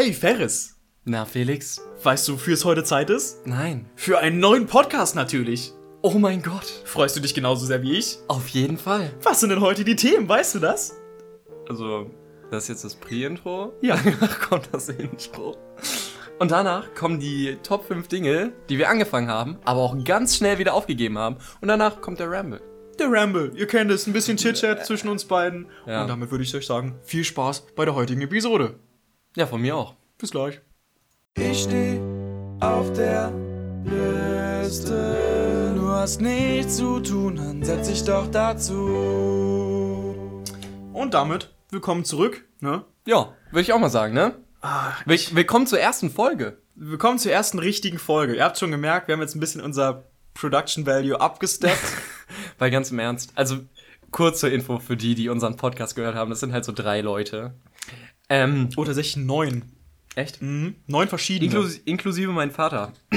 Hey Ferris, Na, Felix? weißt du, wofür es heute Zeit ist? Nein. Für einen neuen Podcast natürlich. Oh mein Gott. Freust du dich genauso sehr wie ich? Auf jeden Fall. Was sind denn heute die Themen, weißt du das? Also, das ist jetzt das Pre-Intro? Ja. Danach kommt das Intro. Und danach kommen die Top 5 Dinge, die wir angefangen haben, aber auch ganz schnell wieder aufgegeben haben. Und danach kommt der Ramble. Der Ramble, ihr kennt es, ein bisschen Chit-Chat zwischen uns beiden. Ja. Und damit würde ich euch sagen, viel Spaß bei der heutigen Episode. Ja, von mir auch. Bis gleich. Ich steh auf der Liste. Du hast nichts zu tun, dann setz dich doch dazu. Und damit, willkommen zurück. Ne? Ja, würde ich auch mal sagen, ne? Will willkommen zur ersten Folge. Willkommen zur ersten richtigen Folge. Ihr habt schon gemerkt, wir haben jetzt ein bisschen unser Production Value abgesteppt. Weil ganz im Ernst, also kurze Info für die, die unseren Podcast gehört haben, das sind halt so drei Leute. Ähm, oh, tatsächlich neun. echt? Mhm. Neun verschiedene. Inklus inklusive mein Vater.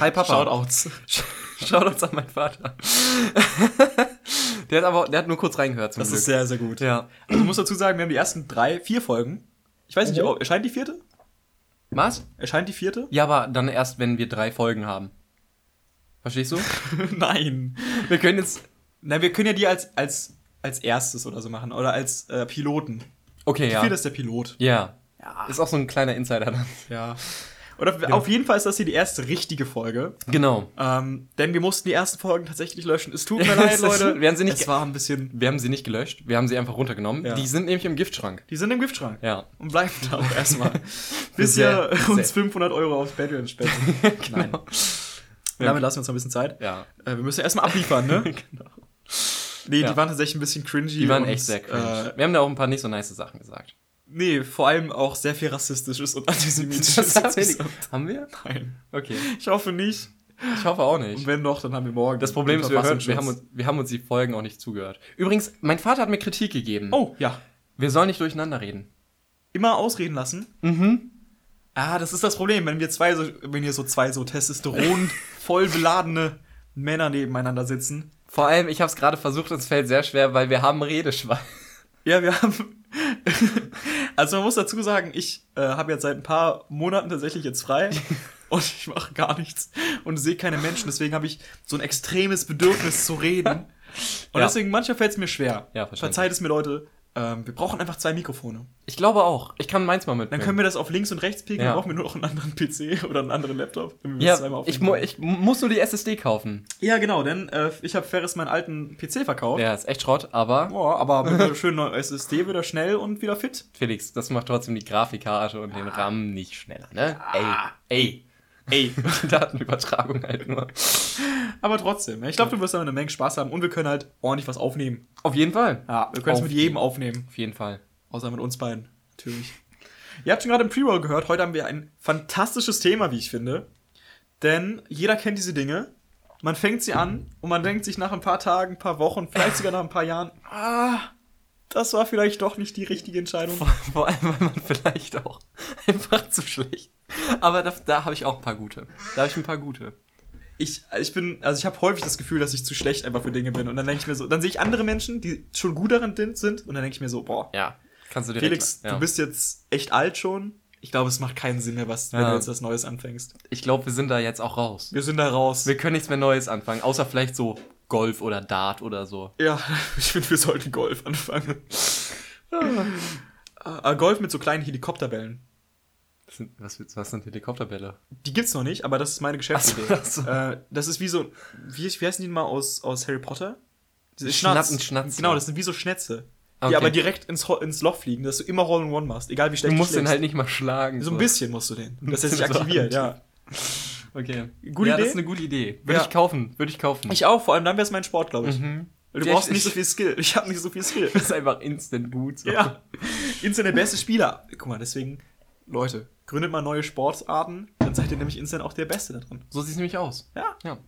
Hi Papa. Shoutouts. Shoutouts an meinen Vater. der hat aber, der hat nur kurz reingehört zum Das Glück. ist sehr, sehr gut. ja. Also ich muss dazu sagen, wir haben die ersten drei, vier Folgen. Ich weiß nicht, ob- erscheint die vierte? Was? Erscheint die vierte? Ja, aber dann erst, wenn wir drei Folgen haben. Verstehst du? Nein. Wir können jetzt. Na, wir können ja die als, als, als erstes oder so machen. Oder als äh, Piloten. Okay, Die ja. vierte ist der Pilot. Ja. Ja. Ist auch so ein kleiner Insider dann. Ja. Oder auf jeden Fall ist das hier die erste richtige Folge. Genau. Ähm, denn wir mussten die ersten Folgen tatsächlich löschen. Es tut mir leid, Leute. wir haben sie nicht Es war ein bisschen. Wir haben sie nicht gelöscht, wir haben sie einfach runtergenommen. Ja. Die sind nämlich im Giftschrank. Die sind im Giftschrank. Ja. Und bleiben da auch erstmal. Bis Sehr- ihr uns sehr- 500 Euro aufs Patreon spendet. Nein. Damit lassen wir uns noch ein bisschen Zeit. Ja. Äh, wir müssen erstmal abliefern, ne? genau. Nee, Ja. die waren tatsächlich ein bisschen cringy. Die waren und, echt sehr cringe. Äh, wir haben da auch ein paar nicht so nice Sachen gesagt. nee, vor allem auch sehr viel rassistisches und antisemitisches. Das haben, wir? Nein. Okay. Ich hoffe nicht. Ich hoffe auch nicht. Und wenn doch, dann haben wir morgen. Das Problem ist, wir, hören, wir, haben uns, wir haben uns die Folgen auch nicht zugehört. Übrigens, mein Vater hat mir Kritik gegeben. Oh, ja. Wir sollen nicht durcheinander reden. Immer ausreden lassen. Mhm. Ah, das ist das Problem, wenn wir zwei so, wenn hier so zwei so Testosteron voll beladene Männer nebeneinander sitzen. Vor allem, ich habe es gerade versucht, es fällt sehr schwer, weil wir haben Redeschwein. Ja, wir haben. also man muss dazu sagen, ich äh, habe jetzt seit ein paar Monaten tatsächlich jetzt frei und ich mache gar nichts und sehe keine Menschen. Deswegen habe ich so ein extremes Bedürfnis zu reden. Und Ja. deswegen manchmal fällt es mir schwer. Ja. Verzeiht es mir, Leute. Ähm, wir brauchen einfach zwei Mikrofone. Ich glaube auch. Ich kann meins mal Dann mitnehmen. können wir das auf links und rechts pegeln. Ja. Dann brauchen wir nur noch einen anderen PC oder einen anderen Laptop. ja, ich, mu ich muss nur die SSD kaufen. Ja, genau, denn äh, ich habe Ferris meinen alten PC verkauft. Ja, ist echt Schrott, aber Boah, aber mit einer schönen neuen SSD wieder schnell und wieder fit. Felix, das macht trotzdem die Grafikkarte und den RAM nicht schneller, ne? Ey, ey. Ey. Datenübertragung halt nur. aber trotzdem, ich glaube, du wirst da eine Menge Spaß haben und wir können halt ordentlich was aufnehmen. Auf jeden Fall. Ja, wir können es mit jedem aufnehmen. Auf jeden Fall. Außer mit uns beiden, natürlich. Ihr habt schon gerade im Pre-Roll gehört, heute haben wir ein fantastisches Thema, wie ich finde. Denn jeder kennt diese Dinge. Man fängt sie an und man denkt sich nach ein paar Tagen, ein paar Wochen, vielleicht sogar nach ein paar Jahren, ah, das war vielleicht doch nicht die richtige Entscheidung. Vor, vor allem, weil man vielleicht auch einfach zu schlecht. Aber da, da habe ich auch ein paar gute. Da habe ich ein paar gute. ich, ich bin, also ich habe häufig das Gefühl, dass ich zu schlecht einfach für Dinge bin. Und dann denke ich mir so, dann sehe ich andere Menschen, die schon gut darin sind, und dann denke ich mir so, boah, Ja, kannst du direkt. Felix, ja. du bist jetzt echt alt schon. Ich glaube, es macht keinen Sinn mehr, was, wenn Ja. du jetzt was Neues anfängst. Ich glaube, wir sind da jetzt auch raus. Wir sind da raus. Wir können nichts mehr Neues anfangen, außer vielleicht so Golf oder Dart oder so. ja, ich finde, wir sollten Golf anfangen. Ah, Golf mit so kleinen Helikopterbällen. Was sind, was, was sind Helikopterbälle? Die gibt's noch nicht, aber das ist meine Geschäftsidee. Ach so, ach so. Äh, das ist wie so, wie, wie heißen die mal aus, aus Harry Potter? Schnatzen, Schnatze. Genau, das sind wie so Schnätze. Okay. Die aber direkt ins, ins Loch fliegen, dass du immer Roll and One machst, egal wie Du schlecht musst den halt nicht mal schlagen. So ein bisschen musst du den, dass er sich aktiviert, ja. Okay. Gute ja, Idee? das ist eine gute Idee. Würde Ja. ich kaufen. Würde ich kaufen. Ich auch, vor allem dann wäre es mein Sport, glaube ich. Mhm. Du Ja, brauchst ich- nicht so viel Skill. Ich habe nicht so viel Skill. Das ist einfach instant gut. So. ja. Instant der beste Spieler. Guck mal, deswegen, Leute, gründet mal neue Sportarten, dann seid ihr nämlich instant auch der Beste da drin. So sieht es nämlich aus. Ja. Ja.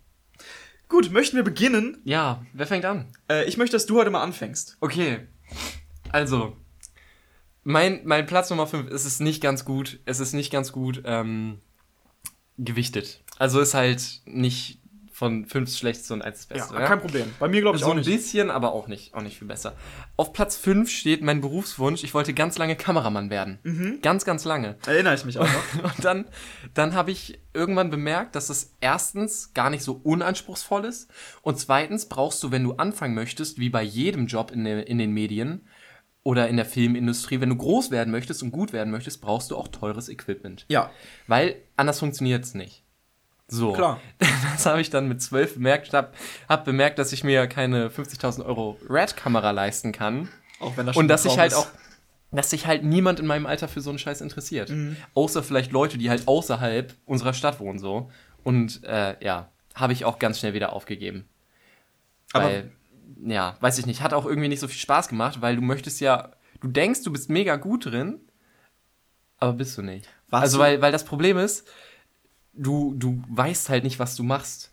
Gut, möchten wir beginnen? Ja, wer fängt an? Äh, ich möchte, dass du heute mal anfängst. Okay. Also, mein, mein Platz Nummer 5 ist es nicht ganz gut. Es ist nicht ganz gut ähm, gewichtet. Also ist halt nicht von fünf das schlechteste und eins das Ja, beste. kein Problem. Bei mir glaube ich so auch ein nicht. bisschen, aber auch nicht, auch nicht viel besser. Auf Platz 5 steht mein Berufswunsch. Ich wollte ganz lange Kameramann werden. Mhm. Ganz, ganz lange. Erinnere ich mich auch noch. Und dann, dann habe ich irgendwann bemerkt, dass es erstens gar nicht so unanspruchsvoll ist und zweitens brauchst du, wenn du anfangen möchtest, wie bei jedem Job in, in den Medien oder in der Filmindustrie, wenn du groß werden möchtest und gut werden möchtest, brauchst du auch teures Equipment. ja, Weil anders funktioniert es nicht. So. Klar. Das habe ich dann mit zwölf bemerkt. Ich habe hab bemerkt, dass ich mir keine 50.000 Euro Red-Kamera leisten kann. auch wenn das Und schon dass ein sich Traum halt ist. auch, dass sich halt niemand in meinem Alter für so einen Scheiß interessiert. Mhm. Außer vielleicht Leute, die halt außerhalb unserer Stadt wohnen, so. Und äh, ja, habe ich auch ganz schnell wieder aufgegeben. Aber- Weil, ja, weiß ich nicht, hat auch irgendwie nicht so viel Spaß gemacht, weil du möchtest ja, du denkst, du bist mega gut drin, aber bist du nicht. Warst also, weil, weil das Problem ist, du, du weißt halt nicht, was du machst.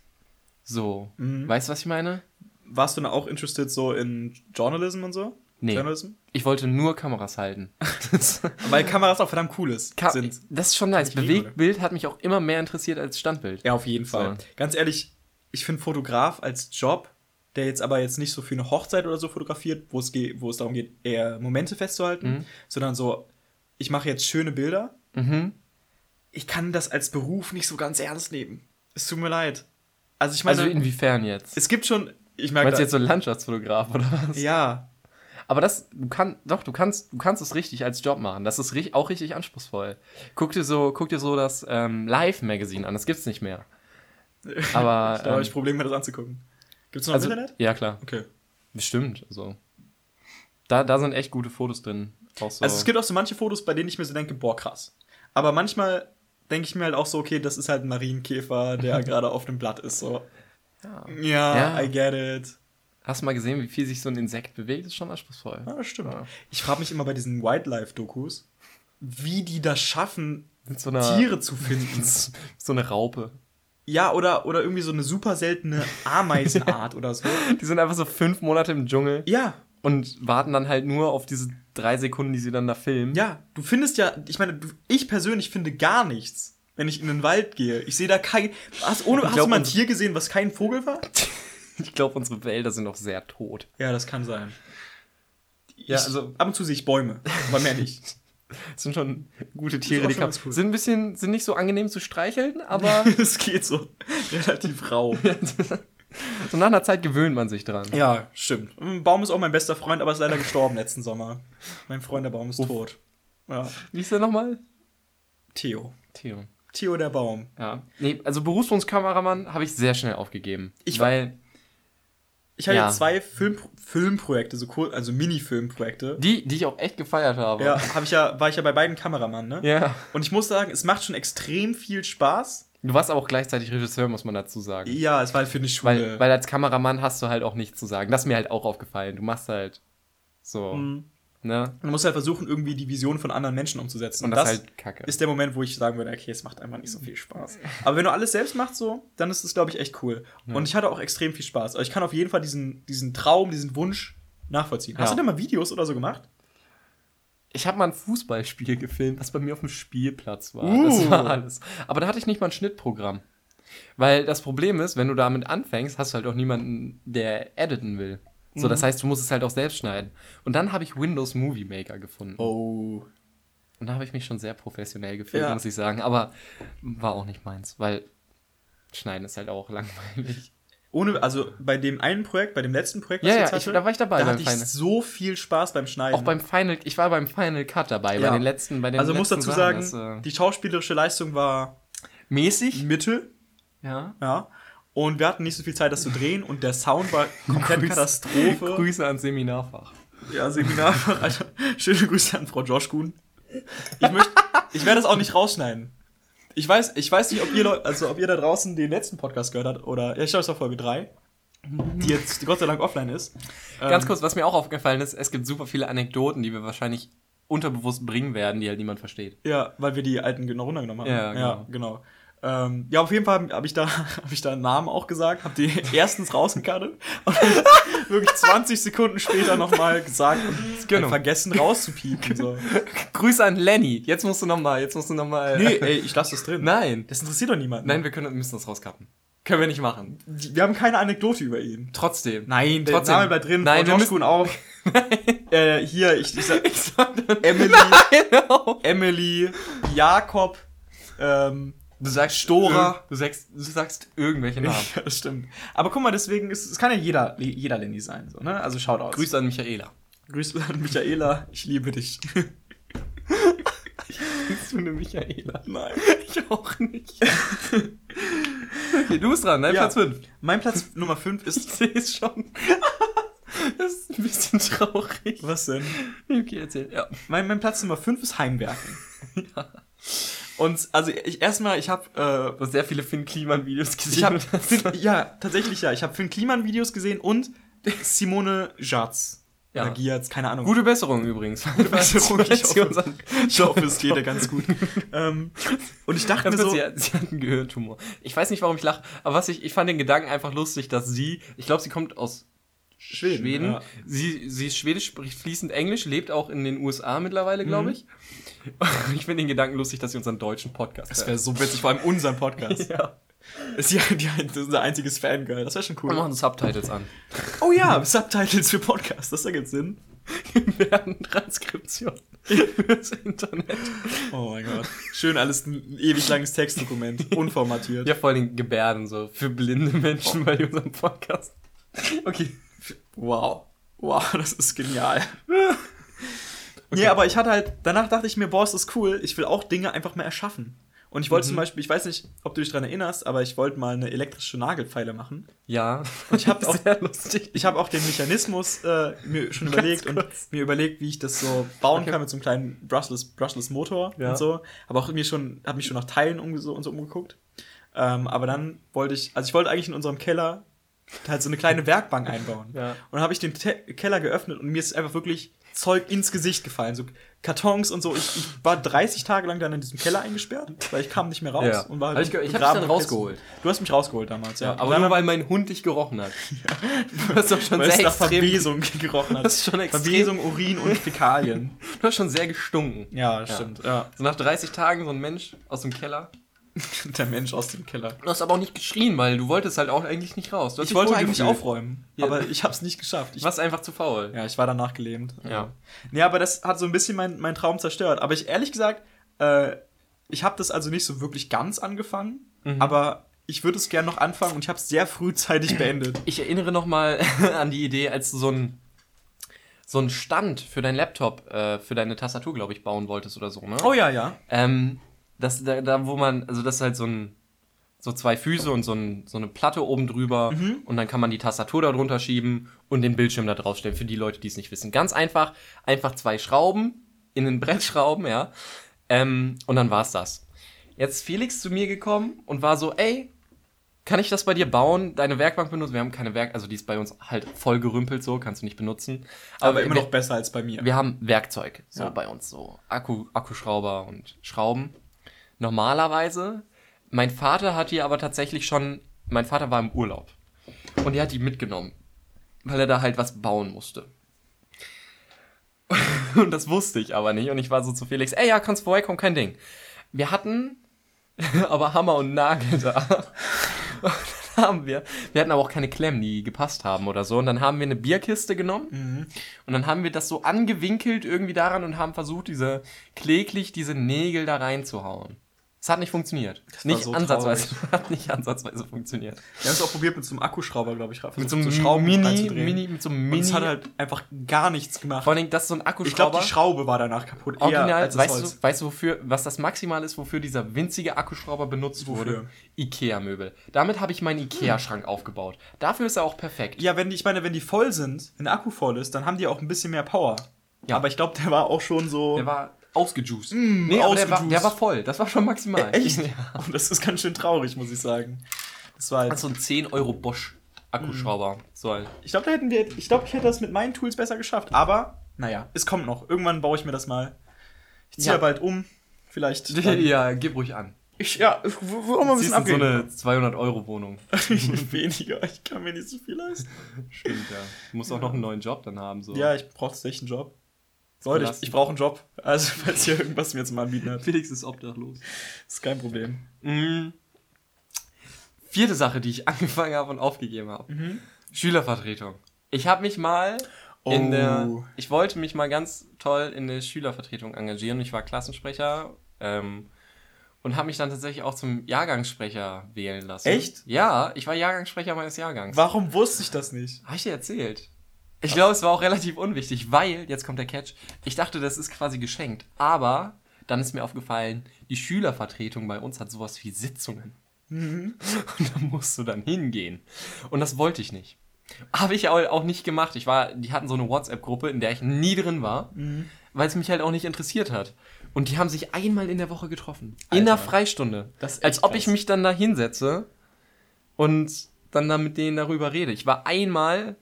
So. Mhm. Weißt du, was ich meine? Warst du dann auch interested so in Journalism und so? Nee. Journalism? Ich wollte nur Kameras halten. Weil Kameras auch verdammt cool ist. Ka sind. das ist schon nice. Bewegtbild hat mich auch immer mehr interessiert als Standbild. Ja, auf jeden Fall. So. Ganz ehrlich, ich finde Fotograf als Job, der jetzt aber jetzt nicht so für eine Hochzeit oder so fotografiert, wo es, geht, wo es darum geht, eher Momente festzuhalten, Mhm. sondern so, ich mache jetzt schöne Bilder. Mhm. Ich kann das als Beruf nicht so ganz ernst nehmen. Es tut mir leid. Also ich meine, Also inwiefern jetzt? es gibt schon, ich merke, Meinst du jetzt so ein Landschaftsfotograf oder was? ja, Aber das, du kannst, doch, du kannst, du kannst es richtig als Job machen. Das ist ri- auch richtig anspruchsvoll. Guck dir so, guck dir so das ähm, Live-Magazin an. Das gibt's nicht mehr. Aber, da habe ich ähm, Probleme, mir das anzugucken. Gibt es noch also, im Internet? ja klar, Okay. bestimmt. Also, da, da sind echt gute Fotos drin. So. Also es gibt auch so manche Fotos, bei denen ich mir so denke, boah, krass. Aber manchmal denke ich mir halt auch so, okay, das ist halt ein Marienkäfer, der gerade auf dem Blatt ist. So. ja. Ja, Ja. I get it. Hast du mal gesehen, wie viel sich so ein Insekt bewegt? Das ist schon anspruchsvoll. Ja, das stimmt. Ja. Ich frage mich immer bei diesen Wildlife-Dokus, wie die das schaffen, so einer, Tiere zu finden. so eine Raupe. Ja, oder, oder irgendwie so eine super seltene Ameisenart oder so. Die sind einfach so fünf Monate im Dschungel Ja, und warten dann halt nur auf diese drei Sekunden, die sie dann da filmen. ja. Du findest ja, ich meine, ich persönlich finde gar nichts, wenn ich in den Wald gehe. Ich sehe da kein. Hast, ohne, Ich hast glaub, du mal ein Tier gesehen, was kein Vogel war? Ich glaube, unsere Wälder sind auch sehr tot. Ja, das kann sein. Ja, Ich- also- ab und zu sehe ich Bäume, aber mehr nicht. Das sind schon gute Tiere, die cool. sind ein bisschen, sind nicht so angenehm zu streicheln, aber Es geht so relativ rau. so nach einer Zeit gewöhnt man sich dran. Ja, stimmt. Ein Baum ist auch mein bester Freund, aber ist leider gestorben letzten Sommer. Mein Freund, der Baum ist tot. Ja. Wie ist der nochmal? Theo. Theo. Theo der Baum. Ja. Nee, also Berufswunschkameramann habe ich sehr schnell aufgegeben. Ich weil Ich habe Ja. zwei Film Filmprojekte, so cool, also Mini-Filmprojekte. die, die ich auch echt gefeiert habe. Ja, habe ich ja, war ich ja bei beiden Kameramann, ne? Ja. Und ich muss sagen, es macht schon extrem viel Spaß. Du warst aber auch gleichzeitig Regisseur, muss man dazu sagen. Ja, es war halt für eine Schule. Weil, weil als Kameramann hast du halt auch nichts zu sagen. Das ist mir halt auch aufgefallen. Du machst halt so, Mhm. Ne? Man muss halt versuchen, irgendwie die Vision von anderen Menschen umzusetzen. Und das, ist halt kacke. ist der Moment, wo ich sagen würde, okay, es macht einfach nicht so viel Spaß. Aber wenn du alles selbst machst so, dann ist es, glaube ich, echt cool. Und ich hatte auch extrem viel Spaß. Also ich kann auf jeden Fall diesen, diesen Traum, diesen Wunsch nachvollziehen. Hast Ja. du denn mal Videos oder so gemacht? Ich habe mal ein Fußballspiel gefilmt, was bei mir auf dem Spielplatz war. Uh. Das war alles. Aber da hatte ich nicht mal ein Schnittprogramm. Weil das Problem ist, wenn du damit anfängst, hast du halt auch niemanden, der editen will. So, Mhm. das heißt, du musst es halt auch selbst schneiden. Und dann habe ich Windows Movie Maker gefunden. Oh. Und da habe ich mich schon sehr professionell gefühlt, Ja. muss ich sagen. Aber war auch nicht meins, weil Schneiden ist halt auch langweilig. Ohne, also bei dem einen Projekt, bei dem letzten Projekt, Ja, ja, ich, hatte, da war ich dabei da hatte ich Final. so viel Spaß beim Schneiden. Auch beim Final, ich war beim Final Cut dabei, Ja. bei den letzten, bei den also muss dazu sagen, Sachen, das, die schauspielerische Leistung war äh, mäßig. Mittel, Ja. ja. Und wir hatten nicht so viel Zeit, das zu drehen und der Sound war komplett Grüß- Katastrophe. Grüße ans Seminarfach. Ja, Seminar. Also, schöne Grüße an Frau Josh Kuhn. Ich möchte, ich werde das auch nicht rausschneiden. Ich weiß, ich weiß nicht, ob ihr, also ob ihr da draußen den letzten Podcast gehört habt oder, ja, ich glaube, es war Folge 3, die jetzt Gott sei Dank offline ist. Ganz Ähm, kurz, was mir auch aufgefallen ist, es gibt super viele Anekdoten, die wir wahrscheinlich unterbewusst bringen werden, die halt niemand versteht. Ja, weil wir die alten genau runtergenommen haben. Ja, genau. Ja, genau. Ähm, ja, auf jeden Fall habe ich da habe ich da einen Namen auch gesagt, habe die erstens rausgekartet und wirklich 20 Sekunden später nochmal gesagt und Genau. vergessen rauszupiepen. So. Grüße an Lenny. Jetzt musst du noch mal, jetzt musst du noch mal. Nee, ey, ich lasse das drin. Nein. Das interessiert doch niemanden. Nein, wir können, müssen das rauskappen. Können wir nicht machen. Wir haben keine Anekdote über ihn. Trotzdem. Nein, der Trotzdem. Name bleibt drin. Nein, Frau wir Joschkun auch. äh, hier, ich, ich sag, Emily, Genau. Emily, Jakob, ähm, Du sagst Stora. Du sagst, du sagst irgendwelche Namen. ja, das stimmt. Aber guck mal, deswegen, ist, es kann ja jeder, jeder Lenny sein, so, ne? Also schaut aus. Grüße an Michaela. Grüße an Michaela, ich liebe dich. Bist du eine Michaela? Nein. Ich auch nicht. okay, du bist dran, ne? Ja. Platz 5. Mein Platz Nummer 5 Ich ist. sehe es schon. Das ist ein bisschen traurig. Was denn? Okay, erzähl. Ja. Mein, mein Platz Nummer 5 ist Heimwerken. Und also ich erstmal, ich habe hast sehr viele Finn Kliman-Videos gesehen. Ich und- ja tatsächlich ja, ich habe Finn Kliman Videos gesehen und Simone Jatz. Ja. Oder Giatz, keine Ahnung. Gute Besserung übrigens. Gute Besserung, ich hoffe. ich hoffe, es geht ja ganz gut. ähm, und ich dachte mir so, sie, hat, sie hat einen Gehirntumor. Ich weiß nicht, warum ich lache, aber was ich, ich fand den Gedanken einfach lustig, dass sie, ich glaube, sie kommt aus Schweden. Schweden. Ja. Sie, sie ist Schwedisch, spricht fließend Englisch, lebt auch in den USA mittlerweile, glaube Mhm. ich. Finde den Gedanken lustig, dass sie unseren deutschen Podcast Das wäre so witzig, vor allem unseren Podcast. Ja. Ist ja die, das ist unser einziges Fangirl. Das wäre schon Wir cool. machen Subtitles an. Oh ja, Subtitles für Podcasts, das ergibt Sinn. Wir werden Transkription fürs Internet. Oh mein Gott. Schön alles ein ewig langes Textdokument, unformatiert. Ja, vor allem Gebärden so für blinde Menschen bei unserem Podcast. Okay. Wow. Wow, das ist genial. Nee, aber ich hatte halt, danach dachte ich mir, boah, ist das cool, ich will auch Dinge einfach mal erschaffen. Und ich wollte zum Beispiel, ich weiß nicht, ob du dich daran erinnerst, aber ich wollte mal eine elektrische Nagelfeile machen. Ja. Und ich habe auch, Sehr lustig. ich habe auch den Mechanismus äh, mir schon überlegt und mir überlegt, wie ich das so bauen kann mit so einem kleinen brushless, brushless Motor Ja. und so. Aber auch mir schon, habe mich schon nach Teilen umge so, und so umgeguckt. Ähm, aber dann wollte ich, also ich wollte eigentlich in unserem Keller halt so eine kleine Werkbank einbauen. Ja. Und dann habe ich den Te Keller geöffnet und mir ist einfach wirklich Zeug ins Gesicht gefallen. So Kartons und so. Ich, ich war 30 Tage lang dann in diesem Keller eingesperrt, weil ich kam nicht mehr raus. Ja. Und war Hab ich ich hab's begraben dann rausgeholt. Du hast mich rausgeholt damals, ja. Ja, aber nur weil mein Hund dich gerochen hat. Du hast doch schon weil es sehr nach extrem, Verwesung gerochen hat. Das ist schon extrem. Verwesung, Urin und Fäkalien. du hast schon sehr gestunken. Ja, stimmt. Ja. So nach 30 Tagen so ein Mensch aus dem Keller. Der Mensch aus dem Keller. Du hast aber auch nicht geschrien, weil du wolltest halt auch eigentlich nicht raus. Du hast Ich wollte eigentlich aufräumen, Ja. aber ich habe es nicht geschafft. Ich, warst einfach zu faul. ja, ich war danach gelähmt. Ja. Nee, aber das hat so ein bisschen meinen mein Traum zerstört. Aber ich ehrlich gesagt, äh, ich habe das also nicht so wirklich ganz angefangen, Mhm. aber ich würde es gerne noch anfangen und ich habe es sehr frühzeitig beendet. Ich erinnere noch mal an die Idee, als du so ein so einen Stand für deinen Laptop, äh, für deine Tastatur, glaube ich, bauen wolltest oder so, ne? Oh ja, ja. Ähm, das, da, da, wo man, also das ist halt so ein, so zwei Füße und so, ein, so eine Platte oben drüber und dann kann man die Tastatur da drunter schieben und den Bildschirm da draufstellen, für die Leute, die es nicht wissen. Ganz einfach, einfach zwei Schrauben in ein Brett schrauben, ja. Ähm, und dann war's das. Jetzt ist Felix zu mir gekommen und war so, ey, kann ich das bei dir bauen, deine Werkbank benutzen? Wir haben keine Werk, also die ist bei uns halt voll gerümpelt so, kannst du nicht benutzen. Aber, immer wir- noch besser als bei mir. wir haben Werkzeug so Ja. bei uns, so Akku, Akkuschrauber und Schrauben. Normalerweise, mein Vater hat die aber tatsächlich schon, mein Vater war im Urlaub und er hat die mitgenommen, weil er da halt was bauen musste. Und das wusste ich aber nicht und ich war so zu Felix, ey, ja, kannst vorbeikommen, kein Ding. Wir hatten aber Hammer und Nagel da. Und dann haben wir, wir hatten aber auch keine Klemmen, die gepasst haben oder so. Und dann haben wir eine Bierkiste genommen und dann haben wir das so angewinkelt irgendwie daran und haben versucht, diese kläglich diese Nägel da reinzuhauen. Es hat nicht funktioniert. war nicht so ansatzweise. Hat nicht ansatzweise funktioniert. Wir haben es auch probiert mit so einem Akkuschrauber, glaube ich. Mit so einem Mini, Mini, mit so einem Und Mini. es hat halt einfach gar nichts gemacht. vor allem, das ist so ein ich glaube, Akkuschrauber. die Schraube war danach kaputt. Original, das weißt du, weißt du, wofür, was das maximal ist, wofür dieser winzige Akkuschrauber benutzt Wofür? wurde? Ikea-Möbel. Damit habe ich meinen Ikea-Schrank aufgebaut. Dafür ist er auch perfekt. Ja, wenn die, ich meine, wenn die voll sind, wenn der Akku voll ist, dann haben die auch ein bisschen mehr Power. Ja. Aber ich glaube, der war auch schon so. Der war ausgejuiced. Mm, nee, aber der war, ausgejuiced. der war voll. Das war schon maximal. echt? Ja. Und das ist ganz schön traurig, muss ich sagen. Das war halt, Das ist so ein 10 Euro Bosch Akkuschrauber. So halt. ich glaube, da hätten wir, ich glaube, ich hätte das mit meinen Tools besser geschafft. Aber, naja, es kommt noch. Irgendwann baue ich mir das mal. Ich ziehe Ja. ja. bald um. Vielleicht. Ja, gib ruhig an. Ich, ja, ich will auch mal ein bisschen du so abgehen. eine 200 Euro Wohnung. Weniger, ich kann mir nicht so viel leisten. Stimmt, ja. Du musst auch noch einen neuen Job dann haben. So. Ja, ich brauche tatsächlich einen Job. Leute, ich, ich brauche einen Job. Also, falls hier irgendwas mir zum Anbieten hat, Felix ist obdachlos. ist kein Problem. Mhm. Vierte Sache, die ich angefangen habe und aufgegeben habe. Mhm. Schülervertretung. Ich habe mich mal in Oh. der, ich wollte mich mal ganz toll in der Schülervertretung engagieren. Ich war Klassensprecher ähm, und habe mich dann tatsächlich auch zum Jahrgangssprecher wählen lassen. Echt? Ja, ich war Jahrgangssprecher meines Jahrgangs. Warum wusste ich das nicht? Habe ich dir erzählt? Ich glaube, es war auch relativ unwichtig, weil, jetzt kommt der Catch, ich dachte, das ist quasi geschenkt. Aber dann ist mir aufgefallen, die Schülervertretung bei uns hat sowas wie Sitzungen. Und da musst du dann hingehen. Und das wollte ich nicht. Habe ich auch auch nicht gemacht. Ich war, die hatten so eine WhatsApp-Gruppe, in der ich nie drin war, weil es mich halt auch nicht interessiert hat. Und die haben sich einmal in der Woche getroffen. In der Alter. Freistunde. Als ob ich krass. mich dann da hinsetze und dann da mit denen darüber rede. Ich war einmal,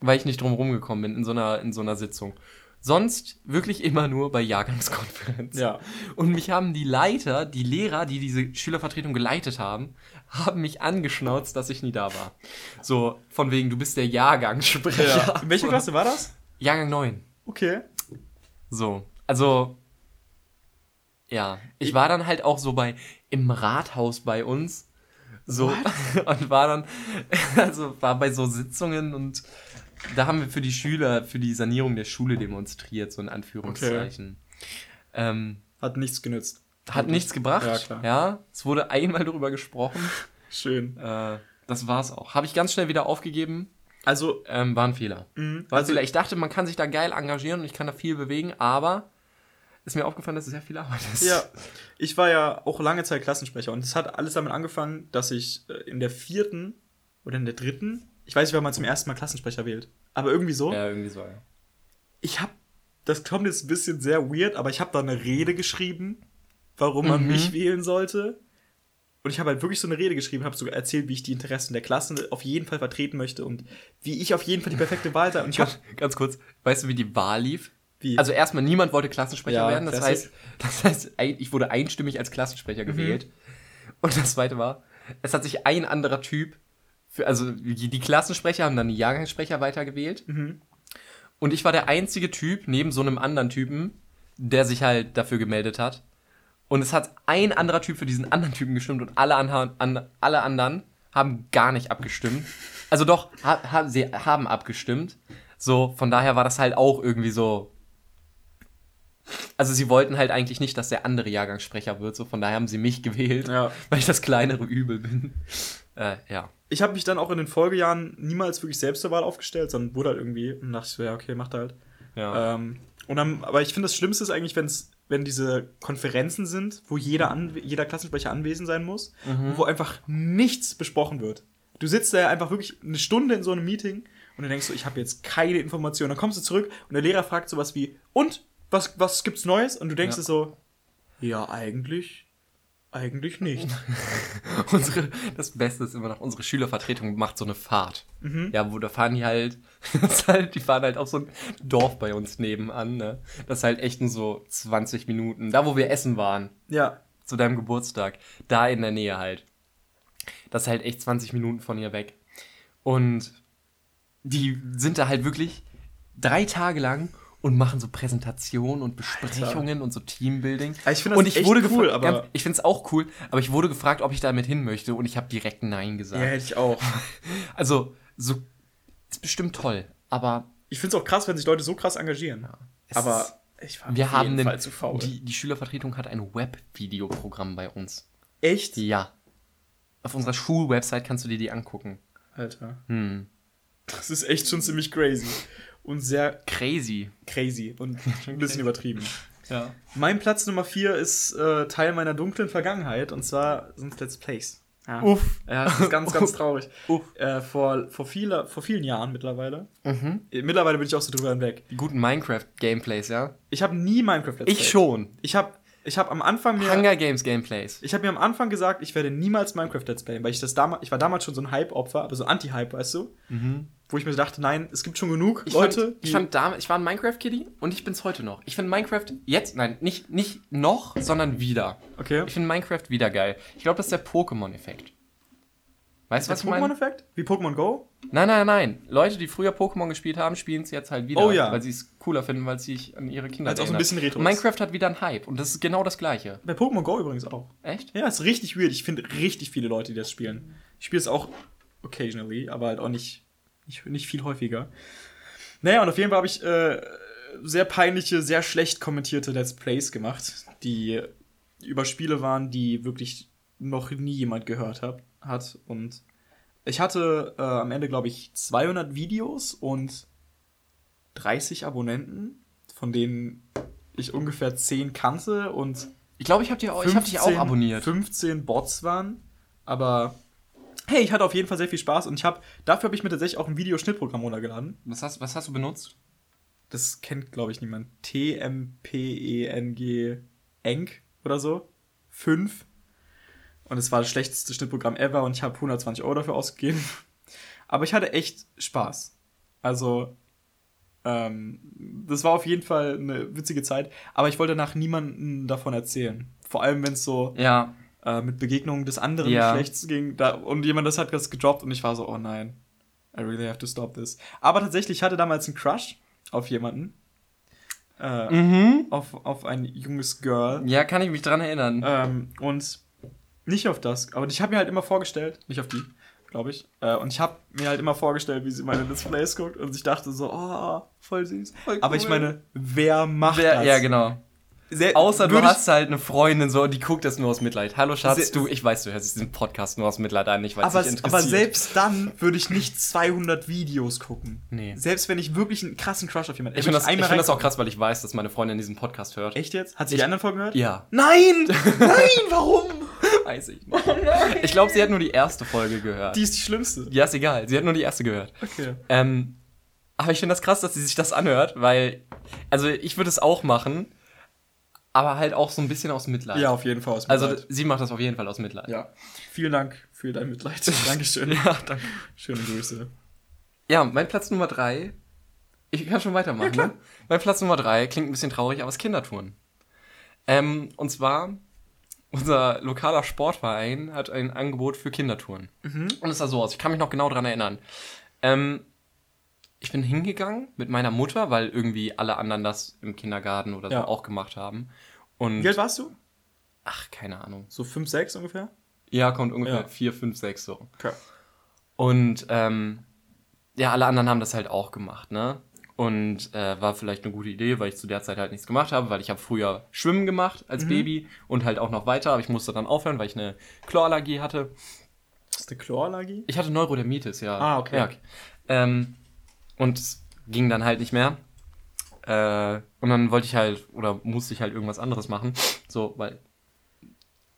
weil ich nicht drum rumgekommen bin, in so einer, in so einer Sitzung. Sonst wirklich immer nur bei Jahrgangskonferenzen. Ja. Und mich haben die Leiter, die Lehrer, die diese Schülervertretung geleitet haben, haben mich angeschnauzt, dass ich nie da war. So, von wegen, du bist der Jahrgangssprecher. In welcher Klasse war das? Jahrgang 9. Okay. So, also, ja. Ich war dann halt auch so bei, im Rathaus bei uns. So, und war dann, also war bei so Sitzungen und da haben wir für die Schüler, für die Sanierung der Schule demonstriert, so in Anführungszeichen. Ähm, Hat nichts genützt. hat nichts gebracht. Ja, klar. Ja, es wurde einmal darüber gesprochen. Schön. Äh, das war's auch. Habe ich ganz schnell wieder aufgegeben. Also, Ähm, war ein Fehler. Mhm. War ein Also- Fehler. Ich dachte, man kann sich da geil engagieren und ich kann da viel bewegen, aber ist mir aufgefallen, dass es sehr viel Arbeit ist. ja, ich war ja auch lange Zeit Klassensprecher und es hat alles damit angefangen, dass ich äh, in der vierten oder in der dritten, ich weiß nicht, wann man zum ersten Mal Klassensprecher wählt, aber irgendwie so, Ja, irgendwie so, ja. ich habe, das kommt jetzt ein bisschen sehr weird, aber ich habe da eine Rede geschrieben, warum man Mhm. mich wählen sollte. Und ich habe halt wirklich so eine Rede geschrieben, habe sogar erzählt, wie ich die Interessen der Klasse auf jeden Fall vertreten möchte und wie ich auf jeden Fall die perfekte Wahl sei. Und ich Ganz, ganz kurz, weißt du, wie die Wahl lief? Wie? Also erstmal, niemand wollte Klassensprecher Ja, werden. Das heißt, das heißt, ich wurde einstimmig als Klassensprecher Mhm. gewählt. Und das zweite war, es hat sich ein anderer Typ, für, also die, die Klassensprecher haben dann die Jahrgangssprecher weitergewählt. Mhm. Und ich war der einzige Typ, neben so einem anderen Typen, der sich halt dafür gemeldet hat. Und es hat ein anderer Typ für diesen anderen Typen gestimmt und alle, anha- an, alle anderen haben gar nicht abgestimmt. Also doch, ha, ha, sie haben abgestimmt. So, von daher war das halt auch irgendwie so. Also sie wollten halt eigentlich nicht, dass der andere Jahrgangssprecher wird, so von daher haben sie mich gewählt, Ja. weil ich das kleinere Übel bin. Äh, ja. Ich habe mich dann auch in den Folgejahren niemals wirklich selbst zur Wahl aufgestellt, sondern wurde halt irgendwie und dachte ich so, ja, okay, macht halt. Ja. Ähm, und dann, aber ich finde das Schlimmste ist eigentlich, wenn's, wenn diese Konferenzen sind, wo jeder, an, jeder Klassensprecher anwesend sein muss, Mhm. wo einfach nichts besprochen wird. Du sitzt da ja einfach wirklich eine Stunde in so einem Meeting und du denkst so, ich habe jetzt keine Informationen. Dann kommst du zurück und der Lehrer fragt sowas wie, und, was, was gibt's Neues? Und du denkst Ja. dir so, ja, eigentlich, eigentlich nicht. unsere, das Beste ist immer noch, unsere Schülervertretung macht so eine Fahrt. Mhm. Ja, wo da fahren die halt, halt, die fahren halt auf so ein Dorf bei uns nebenan, ne? Das ist halt echt nur so 20 Minuten. Da, wo wir essen waren, ja, zu deinem Geburtstag, da in der Nähe halt. Das ist halt echt 20 Minuten von hier weg. Und die sind da halt wirklich drei Tage lang und machen so Präsentationen und Besprechungen und so Teambuilding. Ja, ich find das ich echt cool, aber- ganz, ich finde es auch cool, aber ich wurde gefragt, ob ich damit hin möchte und ich habe direkt Nein gesagt. ja, hätte ich auch. Also, so ist bestimmt toll, aber Ich finde es auch krass, wenn sich Leute so krass engagieren. es Aber ich war wir haben den, zu faul. die, die Schülervertretung hat ein Webvideoprogramm bei uns. Echt? Ja. Auf unserer Schulwebsite kannst du dir die angucken. Alter. Hm. Das ist echt schon ziemlich crazy. Und sehr Crazy. crazy und ein bisschen übertrieben. Ja. Mein Platz Nummer 4 ist äh, Teil meiner dunklen Vergangenheit und zwar sind Let's Plays. Ja. Uff. Ja, das ist ganz, ganz traurig. Uff. Äh, vor, vor, viele, vor vielen Jahren mittlerweile. Mhm. Äh, Mittlerweile bin ich auch so drüber hinweg. Die guten Minecraft-Gameplays, ja? Ich habe nie Minecraft Let's Ich Play. schon. Ich habe ich hab am Anfang mir. Hunger Games Gameplays. Ich habe mir am Anfang gesagt, ich werde niemals Minecraft Let's Playen, weil ich das damals, ich war damals schon so ein Hype-Opfer, aber so Anti-Hype, weißt du? Wo ich mir dachte, nein, es gibt schon genug Ich Leute, fand, ich fand damals, ich war ein Minecraft-Kiddie und ich bin's heute noch. Ich finde Minecraft jetzt, nein, nicht, nicht noch, sondern wieder. okay. Ich finde Minecraft wieder geil. Ich glaube, das ist der Pokémon-Effekt. Weißt du, was ich meine? Pokémon-Effekt? Wie Pokémon Go? Nein, nein, nein. Leute, die früher Pokémon gespielt haben, spielen es jetzt halt wieder. Oh ja. Weil sie es cooler finden, weil sie sich an ihre Kinder Weil's auch so ein bisschen retro. Minecraft hat wieder einen Hype und das ist genau das Gleiche. Bei Pokémon Go übrigens auch. Echt? Ja, ist richtig weird. Ich finde richtig viele Leute, die das spielen. Ich Ich spiele es auch occasionally, aber halt auch nicht, nicht, nicht viel häufiger. Naja, und auf jeden Fall habe ich äh, sehr peinliche, sehr schlecht kommentierte Let's Plays gemacht, die über Spiele waren, die wirklich noch nie jemand gehört hab, hat. Und ich hatte äh, am Ende, glaube ich, 200 Videos und 30 Abonnenten, von denen ich ungefähr 10 kannte und Ich glaube, ich habe dich, auch- ich hab dich auch abonniert. 15 Bots waren. Aber hey, ich hatte auf jeden Fall sehr viel Spaß und ich habe dafür habe ich mir tatsächlich auch ein Videoschnittprogramm runtergeladen. Was hast, was hast du benutzt? Das kennt, glaube ich, niemand. T-M-P-E-N-G Enk oder so. 5. Und es war das schlechteste Schnittprogramm ever und ich habe 120 Euro dafür ausgegeben. Aber ich hatte echt Spaß. Also, ähm, das war auf jeden Fall eine witzige Zeit. Aber ich wollte nach niemandem davon erzählen. Vor allem, wenn es so Ja. Äh, mit Begegnungen des anderen Ja. Geschlechts ging. Da, und jemand das hat das gedroppt und ich war so, oh nein. I really have to stop this. Aber tatsächlich ich hatte damals einen Crush auf jemanden. Äh, Mhm. auf, auf ein junges Girl. Ja, kann ich mich dran erinnern. Ähm, und nicht auf das. Aber ich habe mir halt immer vorgestellt, nicht auf die, glaube ich. Äh, und ich habe mir halt immer vorgestellt, wie sie meine Displays guckt. Und ich dachte so, oh, voll süß. Voll Aber ich cool. meine, wer macht Wer, das? ja, genau. Sehr, Außer du ich- hast halt eine Freundin so, die guckt das nur aus Mitleid. Hallo Schatz, du, ich weiß, du hörst diesen Podcast nur aus Mitleid an, nicht weil es aber, interessiert. aber selbst dann würde ich nicht 200 Videos gucken. Nee. Selbst wenn ich wirklich einen krassen Crush auf jemanden ich finde das, ich find das auch krass, weil ich weiß, dass meine Freundin diesen Podcast hört. Echt jetzt? Hat sie Ich- die anderen Folgen gehört? Ja. Nein! Nein, warum? Weiß ich nicht. Ich glaube, sie hat nur die erste Folge gehört. Die ist die schlimmste. ja, ist egal. Sie hat nur die erste gehört. Okay. Ähm, aber ich finde das krass, dass sie sich das anhört, weil, also ich würde es auch machen, aber halt auch so ein bisschen aus Mitleid. Ja, auf jeden Fall aus Also Mitleid. sie macht das auf jeden Fall aus Mitleid. ja. Vielen Dank für dein Mitleid. Dankeschön. Ja, danke. Schöne Grüße. Ja, mein Platz Nummer drei. Ich kann schon weitermachen. ne? Mein Platz Nummer drei klingt ein bisschen traurig, aber es ist Kindertouren. Ähm, und zwar, unser lokaler Sportverein hat ein Angebot für Kindertouren. Und es sah so aus, ich kann mich noch genau dran erinnern. Ähm, ich bin hingegangen mit meiner Mutter, weil irgendwie alle anderen das im Kindergarten oder so Ja. auch gemacht haben. Und, Wie alt warst du? ach, keine Ahnung. So 5, 6 ungefähr? Ja, kommt ungefähr Ja. vier, fünf, sechs so. Okay. Und ähm, ja, alle anderen haben das halt auch gemacht, ne? Und äh, war vielleicht eine gute Idee, weil ich zu der Zeit halt nichts gemacht habe, weil ich habe früher Schwimmen gemacht als Mhm. Baby und halt auch noch weiter, aber ich musste dann aufhören, weil ich eine Chlorallergie hatte. Das ist eine Chlorallergie? Ich hatte Neurodermitis, ja. Ah, okay. Ja. Ähm, und es ging dann halt nicht mehr. Äh, und dann wollte ich halt, oder musste ich halt irgendwas anderes machen. So, weil,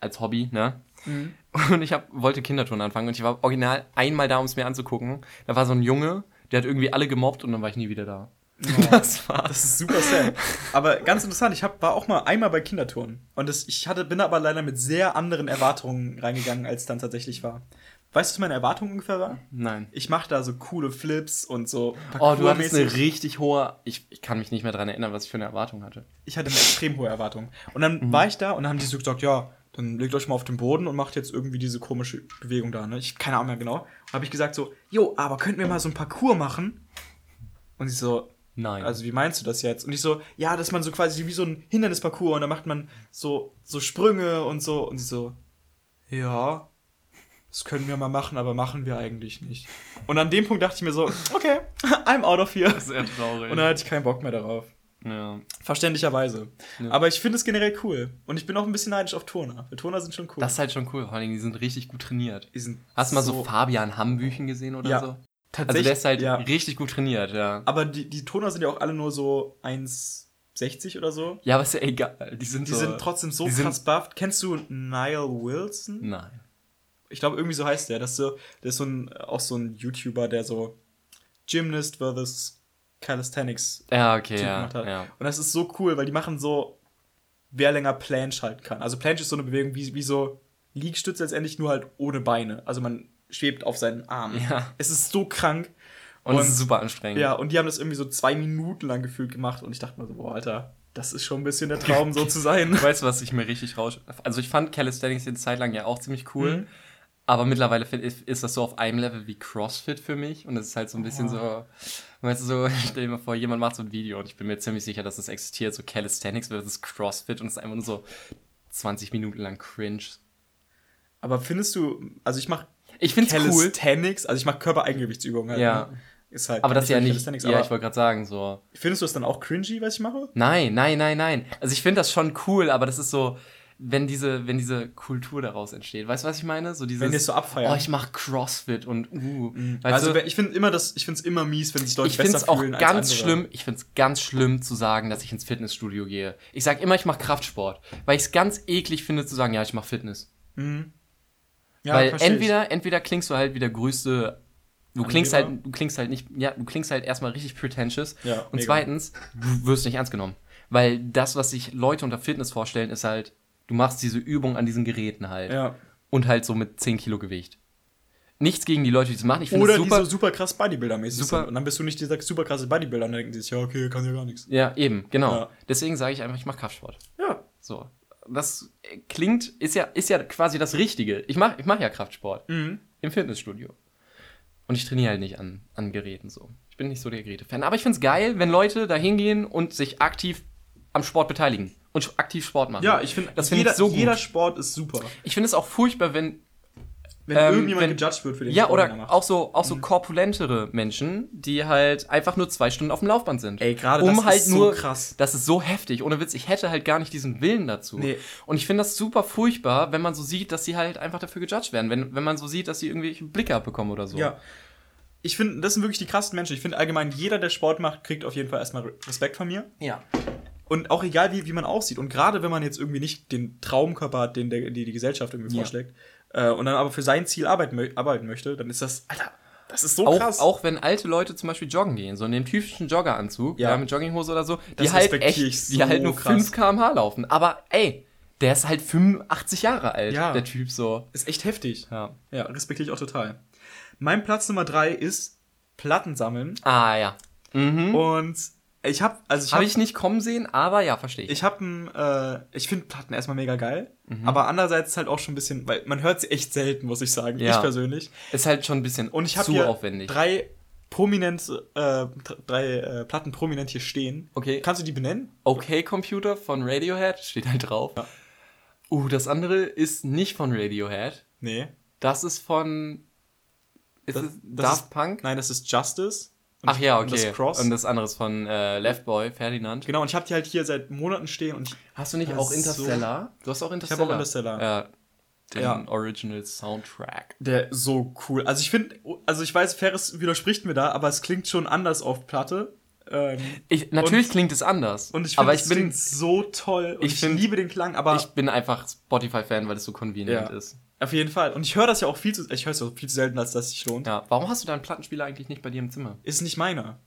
als Hobby, ne? Mhm. Und ich hab, wollte Kindertouren anfangen und ich war original einmal da, um es mir anzugucken. Da war so ein Junge, der hat irgendwie alle gemobbt und dann war ich nie wieder da. Das war's. Das ist super sad. Aber ganz interessant, ich hab, war auch mal einmal bei Kindertouren. Und das, ich hatte, bin aber leider mit sehr anderen Erwartungen reingegangen, als dann tatsächlich war. Weißt du, was meine Erwartung ungefähr war? Nein. Ich mache da so coole Flips und so. Oh, du hattest eine richtig hohe. Ich, ich kann mich nicht mehr dran erinnern, was ich für eine Erwartung hatte. Ich hatte eine extrem hohe Erwartung. Und dann Mhm. war ich da und dann haben die so gesagt, ja, dann legt euch mal auf den Boden und macht jetzt irgendwie diese komische Bewegung da. Ne? Ich keine Ahnung mehr genau. Und habe ich gesagt so, jo, aber könnten wir mal so ein Parcours machen? Und sie so, Nein. also wie meinst du das jetzt? Und ich so, ja, dass man so quasi wie so ein Hindernisparcours und dann macht man so, so Sprünge und so. Und sie so, ja, das können wir mal machen, aber machen wir eigentlich nicht. Und an dem Punkt dachte ich mir so, okay, I'm out of here. sehr traurig. Und dann hatte ich keinen Bock mehr darauf. ja. Verständlicherweise. Ja. Aber ich finde es generell cool. Und ich bin auch ein bisschen neidisch auf Turner. Weil Turner sind schon cool. Das ist halt schon cool. Vor allem, die sind richtig gut trainiert. Die sind Hast du mal so, Fabian Hambüchen gesehen oder Ja, so? Also tatsächlich. der ist halt ja. richtig gut trainiert, ja. Aber die, die Turner sind ja auch alle nur so 1,60 oder so. Ja, aber ist ja egal. Die sind Die so, sind trotzdem so krass bufft. Kennst du Niall Wilson? Nein. Ich glaube, irgendwie so heißt der. Das ist, so, der ist so ein, auch so ein YouTuber, der so Gymnast versus Calisthenics Ja, okay, Typ ja. gemacht hat. ja. Und das ist so cool, weil die machen so, wer länger Planche halten kann. Also Planche ist so eine Bewegung wie, wie so Liegestütze letztendlich nur halt ohne Beine. Also man schwebt auf seinen Armen. Ja. Es ist so krank. Und, es ist super anstrengend. Ja, und die haben das irgendwie so zwei Minuten lang gefühlt gemacht und ich dachte mir so, boah, Alter, das ist schon ein bisschen der Traum, so zu sein. Weißt du, was ich mir richtig raus. Also, ich fand Calisthenics eine Zeit lang ja auch ziemlich cool. Mhm. Aber mittlerweile ist, das so auf einem Level wie CrossFit für mich. Und es ist halt so ein bisschen so. Weißt du, so, stell dir mal vor, jemand macht so ein Video und ich bin mir ziemlich sicher, dass das existiert. So Calisthenics versus CrossFit und es ist einfach nur so 20 Minuten lang cringe. Aber findest du, also ich mach, Ich find's cool. Calisthenics, also ich mache Körpereigengewichtsübungen halt. Ja. ne? Ist halt Aber das ist ja nicht. Ja, ich wollte gerade sagen, so. Findest du es dann auch cringy, was ich mache? Nein, nein, nein, nein. Also ich finde das schon cool, aber das ist so, wenn diese, wenn diese Kultur daraus entsteht. Weißt du, was ich meine? So dieses, Wenn die es so abfeiern. Oh, ich mache Crossfit und uh. Weißt also du, ich finde immer das, ich finde es immer mies, wenn sich Leute ich finde besser es auch fühlen als ganz andere. schlimm, ich finde es ganz schlimm zu sagen, dass ich ins Fitnessstudio gehe. Ich sage immer, ich mache Kraftsport, weil ich es ganz eklig finde zu sagen, ja, ich mache Fitness. Ja, weil versteh ich. entweder, entweder klingst du halt wie der größte. Du klingst Angeber. halt, du klingst halt nicht, ja, du klingst halt erstmal richtig pretentious. Ja, und mega. zweitens, du wirst nicht ernst genommen. Weil das, was sich Leute unter Fitness vorstellen, ist halt, du machst diese Übung an diesen Geräten halt. Ja. Und halt so mit 10 Kilo Gewicht. Nichts gegen die Leute, die das machen. Ich Oder es die super. so super krass Bodybuilder-mäßig Super. sind. Und dann bist du nicht dieser super krasse Bodybuilder und dann denken die sich, ja, okay, kann ja gar nichts. ja, eben, genau. Ja. Deswegen sage ich einfach, ich mache Kraftsport. Ja. So. Das klingt, ist ja, ist ja quasi das Richtige. Ich mache ich mach ja Kraftsport Mhm. im Fitnessstudio. Und ich trainiere halt nicht an, an Geräten so. Ich bin nicht so der Geräte-Fan. Aber ich finde es geil, wenn Leute da hingehen und sich aktiv am Sport beteiligen und aktiv Sport machen. Ja, ich finde, das finde jeder, ich so gut. jeder Sport ist super. ich finde es auch furchtbar, wenn Wenn Ähm, irgendjemand wenn- gejudged wird für den ja Sport, den er oder macht. auch so auch so Mhm. korpulentere Menschen, die halt einfach nur zwei Stunden auf dem Laufband sind. Ey, gerade um das halt ist so nur krass. Das ist so heftig. Ohne Witz, ich hätte halt gar nicht diesen Willen dazu. Nee. Und ich finde das super furchtbar, wenn man so sieht, dass sie halt einfach dafür gejudged werden. Wenn, wenn man so sieht, dass sie irgendwelche Blicke abbekommen oder so. Ja. Ich finde, das sind wirklich die krassen Menschen. Ich finde allgemein, jeder, der Sport macht, kriegt auf jeden Fall erstmal Respekt von mir. Ja. Und auch egal, wie, wie man aussieht. Und gerade wenn man jetzt irgendwie nicht den Traumkörper hat, den der, die, die Gesellschaft irgendwie Ja. vorschlägt, äh, und dann aber für sein Ziel arbeiten, arbeiten möchte, dann ist das, Alter, das ist so Auch, krass. auch wenn alte Leute zum Beispiel joggen gehen, so in dem typischen Joggeranzug, Ja. ja. mit Jogginghose oder so, die Das halt echt, ich die so halt nur krass. 5 km/h laufen. Aber ey, der ist halt 85 Jahre alt, Ja. der Typ so. ist echt heftig. Ja. Ja, respektiere ich auch total. Mein Platz Nummer drei ist Platten sammeln. Ah ja. Mhm. Und ich habe, also ich Habe habe ich nicht kommen sehen, aber ja, verstehe ich. Ich habe äh, ich finde Platten erstmal mega geil, Mhm. aber andererseits halt auch schon ein bisschen, weil man hört sie echt selten, muss ich sagen, Ja. ich persönlich. Ist halt schon ein bisschen Und ich habe zu hier aufwendig. drei prominente, äh, dr- drei äh, Platten prominent hier stehen. Okay. Kannst du die benennen? Okay Computer von Radiohead steht halt drauf. Uh, das andere ist nicht von Radiohead. Nee. Das ist von. Ist Das- das Daft ist- Punk? Nein, das ist Justice. Und Ach ja, okay. Und das Cross. Und das andere ist von äh, Left Boy, Ferdinand. genau, und ich habe die halt hier seit Monaten stehen und ich, Hast du nicht auch ist so- Interstellar? Du hast auch Interstellar. auch Interstellar. Ja. Den Ja. Original Soundtrack. der ist so cool. Also ich finde, also ich weiß, Ferris widerspricht mir da, aber es klingt schon anders auf Platte. Ähm, Ich, natürlich Und- klingt es anders. und ich aber finde, ich es bin, klingt so toll und ich ich, find- liebe den Klang, aber ich bin einfach Spotify-Fan, weil es so convenient Ja. ist. Auf jeden Fall. Und ich höre das ja auch viel zu, ich höre es auch viel zu selten, als dass es sich lohnt. Ja. Warum hast du deinen Plattenspieler eigentlich nicht bei dir im Zimmer? Ist nicht meiner.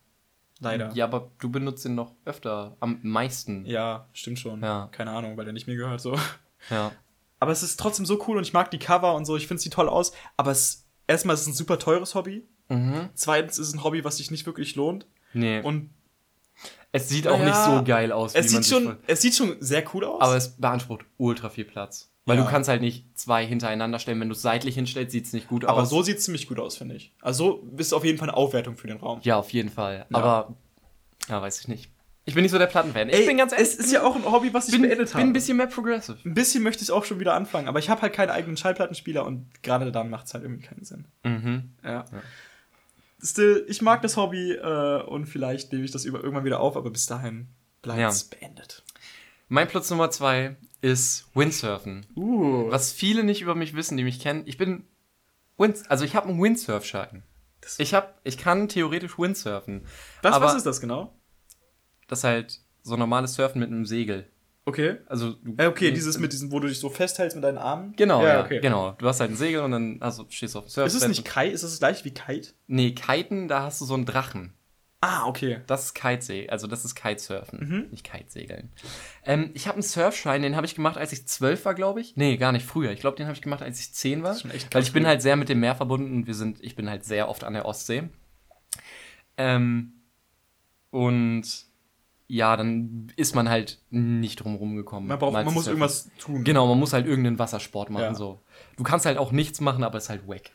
Leider. Ja, aber du benutzt ihn noch öfter, am meisten. Ja, stimmt schon. Ja. Keine Ahnung, weil der nicht mir gehört so. Ja. Aber es ist trotzdem so cool und ich mag die Cover und so, ich finde sie toll aus. Aber es, erstmal ist es ein super teures Hobby. Mhm. Zweitens ist es ein Hobby, was sich nicht wirklich lohnt. Nee. Und es sieht auch Ja, nicht so geil aus, es man sieht, sich schon, es sieht schon sehr cool aus. Aber es beansprucht ultra viel Platz. Weil Ja. du kannst halt nicht zwei hintereinander stellen. Wenn du es seitlich hinstellst, sieht es nicht gut aber aus. so sieht es ziemlich gut aus, finde ich. Also so ist auf jeden Fall eine Aufwertung für den Raum. Ja, auf jeden Fall. Ja. Aber, ja, weiß ich nicht. Ich bin nicht so der Plattenfan. Ich Ey, bin ganz ehrlich. es ist ja auch ein Hobby, was ich bin, beendet habe. bin ein bisschen mehr progressive. ein bisschen möchte ich auch schon wieder anfangen, aber ich habe halt keinen eigenen Schallplattenspieler und gerade dann macht es halt irgendwie keinen Sinn. Mhm. Ja. Still, ich mag das Hobby äh, und vielleicht nehme ich das über, irgendwann wieder auf, aber bis dahin bleibt es beendet. Mein Platz Nummer zwei ist Windsurfen. Uh. Was viele nicht über mich wissen, die mich kennen. Ich bin Wind, also ich habe einen Windsurf-Schein. Ich habe, ich kann theoretisch Windsurfen. Was, was ist das genau? Das ist halt so normales Surfen mit einem Segel. Okay. Also du, Äh, okay, dieses mit diesen, wo du dich so festhältst mit deinen Armen. Genau, ja, okay. genau. Du hast halt ein Segel und dann also stehst du auf dem Surf. Ist es nicht Kite? Ist es das gleich wie Kite? Nee, Kiten, da hast du so einen Drachen. Ah, okay. Das ist Kitesegeln, also das ist Kitesurfen, Mhm. nicht Kitesegeln. Ähm, ich habe einen Surfschein, den habe ich gemacht, als ich zwölf war, glaube ich. Nee, gar nicht früher. Ich glaube, den habe ich gemacht, als ich zehn war. ist schon echt weil ich bin früh. halt sehr mit dem Meer verbunden und wir sind, ich bin halt sehr oft an der Ostsee. Ähm, und ja, dann ist man halt nicht drum rumgekommen. Man, braucht, man muss surfen. irgendwas tun. Genau, man muss halt irgendeinen Wassersport machen. Ja. So. Du kannst halt auch nichts machen, aber es ist halt wack.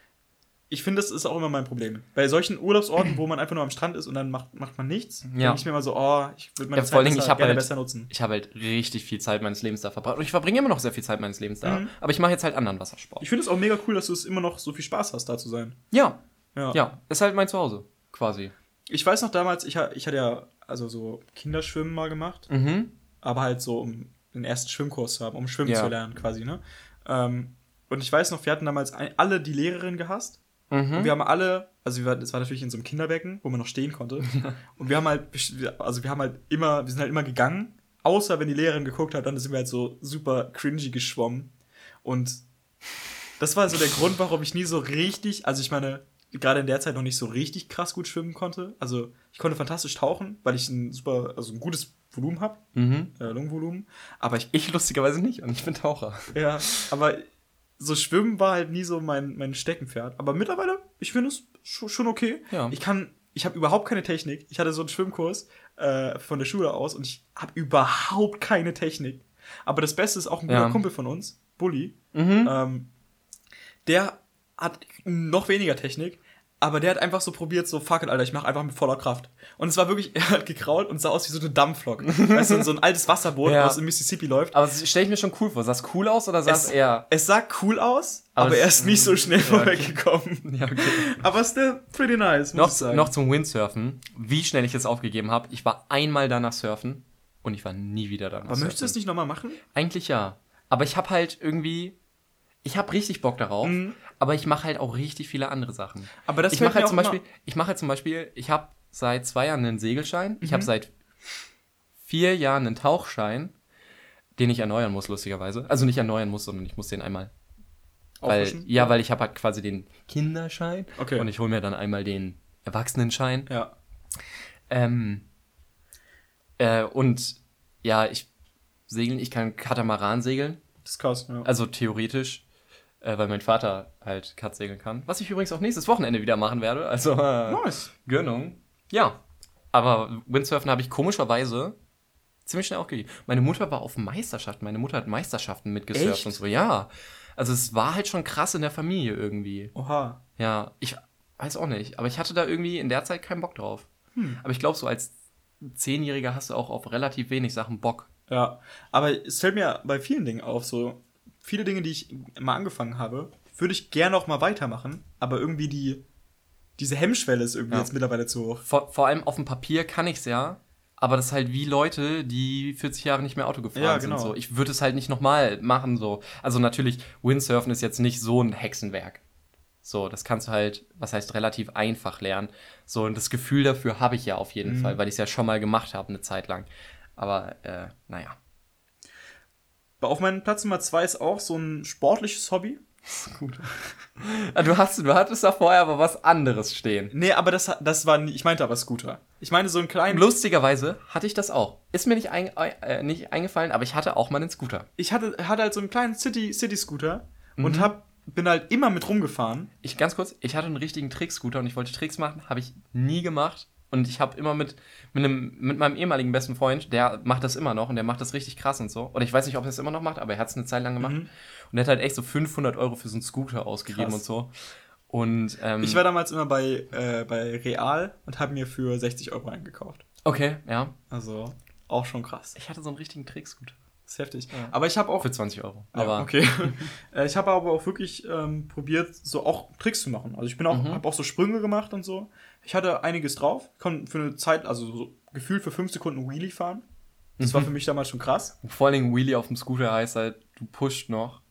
Ich finde, das ist auch immer mein Problem. Bei solchen Urlaubsorten, wo man einfach nur am Strand ist und dann macht, macht man nichts, Ja. denke ich mir immer so, oh, ich würde meine Ja, Dingen, besser, ich gerne halt- besser nutzen. Ich habe halt richtig viel Zeit meines Lebens da verbracht. Und ich verbringe immer noch sehr viel Zeit meines Lebens da. Mhm. Aber ich mache jetzt halt anderen Wassersport. Ich finde es auch mega cool, dass du es immer noch so viel Spaß hast, da zu sein. ja, Ja. ja, ist halt mein Zuhause, quasi. Ich weiß noch damals, ich, ich hatte ja also so Kinderschwimmen mal gemacht, Mhm. aber halt so, um den ersten Schwimmkurs zu haben, um schwimmen Ja. zu lernen quasi, ne? Ähm, und ich weiß noch, wir hatten damals alle die Lehrerin gehasst. Und Mhm. wir haben alle, also wir, das war natürlich in so einem Kinderbecken, wo man noch stehen konnte. und wir haben halt, also wir haben halt immer, wir sind halt immer gegangen, außer wenn die Lehrerin geguckt hat, dann sind wir halt so super cringy geschwommen. Und das war so der Grund, warum ich nie so richtig, also ich meine, gerade in der Zeit noch nicht so richtig krass gut schwimmen konnte. Also ich konnte fantastisch tauchen, weil ich ein super, also ein gutes Volumen habe, Mhm. äh, Lungenvolumen. Aber ich, Ich lustigerweise nicht und ich bin Taucher. ja, aber so Schwimmen war halt nie so mein, mein Steckenpferd. Aber mittlerweile, ich finde es schon, schon okay. Ja. Ich kann, ich habe überhaupt keine Technik. Ich hatte so einen Schwimmkurs äh, von der Schule aus und ich habe überhaupt keine Technik. Aber das Beste ist auch ein guter Ja. Kumpel von uns, Bully. Mhm. Ähm, der hat noch weniger Technik, aber der hat einfach so probiert, so, fuck it, Alter, ich mach einfach mit voller Kraft. Und es war wirklich, er hat gekrault und sah aus wie so eine Dampflok. weißt du, so ein altes Wasserboot, Ja. was in Mississippi läuft. Aber stelle ich mir schon cool vor. Sah es cool aus oder sah es Es- eher. Es sah cool aus, Aber aber, er ist nicht so schnell Ja, okay. vorweggekommen. Ja, okay. Aber still pretty nice, muss noch, ich sagen. noch zum Windsurfen. Wie schnell ich es aufgegeben habe. Ich war einmal danach surfen und ich war nie wieder danach aber surfen. möchtest du es nicht nochmal machen? Eigentlich ja. Aber ich habe halt irgendwie. Ich habe richtig Bock darauf, Mhm. Aber ich mache halt auch richtig viele andere Sachen. Aber das ich mache halt zum auch Beispiel, ich mache halt zum Beispiel, ich habe seit zwei Jahren einen Segelschein, ich habe Mhm. seit vier Jahren einen Tauchschein, den ich erneuern muss, lustigerweise. Also nicht erneuern muss, sondern ich muss den einmal. Weil, ja, weil ich habe halt quasi den Kinderschein Okay. und ich hole mir dann einmal den Erwachsenenschein. Ja. Ähm, äh, und ja, ich segeln, ich kann Katamaran segeln, Das ist krass, ja. also theoretisch, äh, weil mein Vater halt Kat segeln kann. Was ich übrigens auch nächstes Wochenende wieder machen werde. Also äh, nice. Gönnung. Ja. Aber Windsurfen habe ich komischerweise ziemlich schnell auch gegeben. Meine Mutter war auf Meisterschaften. Meine Mutter hat Meisterschaften mitgesurft Echt? und so. Ja. Also es war halt schon krass in der Familie irgendwie. Oha. Ja, ich weiß auch nicht. Aber ich hatte da irgendwie in der Zeit keinen Bock drauf. Hm. Aber ich glaube, so als Zehnjähriger hast du auch auf relativ wenig Sachen Bock. Ja. Aber es fällt mir bei vielen Dingen auf, so viele Dinge, die ich mal angefangen habe, würde ich gerne auch mal weitermachen, aber irgendwie die, diese Hemmschwelle ist irgendwie Ja. jetzt mittlerweile zu hoch. Vor, vor allem auf dem Papier kann ich's ja. Aber das ist halt wie Leute, die 40 Jahre nicht mehr Auto gefahren Ja, genau. sind. So. Ich würde es halt nicht nochmal machen. So. Also natürlich, Windsurfen ist jetzt nicht so ein Hexenwerk. So, das kannst du halt, was heißt, relativ einfach lernen. So, und das Gefühl dafür habe ich ja auf jeden Mhm. Fall, weil ich es ja schon mal gemacht habe, eine Zeit lang. Aber, äh, naja. Auf meinem Platz Nummer zwei ist auch so ein sportliches Hobby. Gut. Ah, du, hast, du hattest da vorher aber was anderes stehen. Nee, aber das, das war nie, ich meinte aber Scooter. Ich meine so einen kleinen. Lustigerweise hatte ich das auch. Ist mir nicht, ein, äh, nicht eingefallen, aber ich hatte auch mal einen Scooter. Ich hatte, hatte halt so einen kleinen City, City-Scooter Mhm. und hab, bin halt immer mit rumgefahren. Ich ganz kurz, ich hatte einen richtigen Trickscooter und ich wollte Tricks machen, habe ich nie gemacht. Und ich habe immer mit, mit, einem, mit meinem ehemaligen besten Freund, der macht das immer noch und der macht das richtig krass und so. Oder ich weiß nicht, ob er es immer noch macht, aber er hat es eine Zeit lang gemacht. Mhm. Und er hat halt echt so 500 Euro für so einen Scooter ausgegeben Krass. und so. Und, ähm, Ich war damals immer bei, äh, bei Real und habe mir für 60 Euro eingekauft. okay, ja. Also auch schon krass. Ich hatte so einen richtigen Trickscooter. Das ist heftig. Ja. Aber ich habe auch. Für 20 Euro. Ja, Aber okay. Äh, ich habe aber auch wirklich ähm, probiert, so auch Tricks zu machen. Also ich bin auch, Mhm. habe auch so Sprünge gemacht und so. Ich hatte einiges drauf. Konnte für eine Zeit, also so gefühlt für fünf Sekunden Wheelie fahren. Das Mhm. war für mich damals schon krass. vor Dingen Wheelie auf dem Scooter heißt halt, du pusht noch.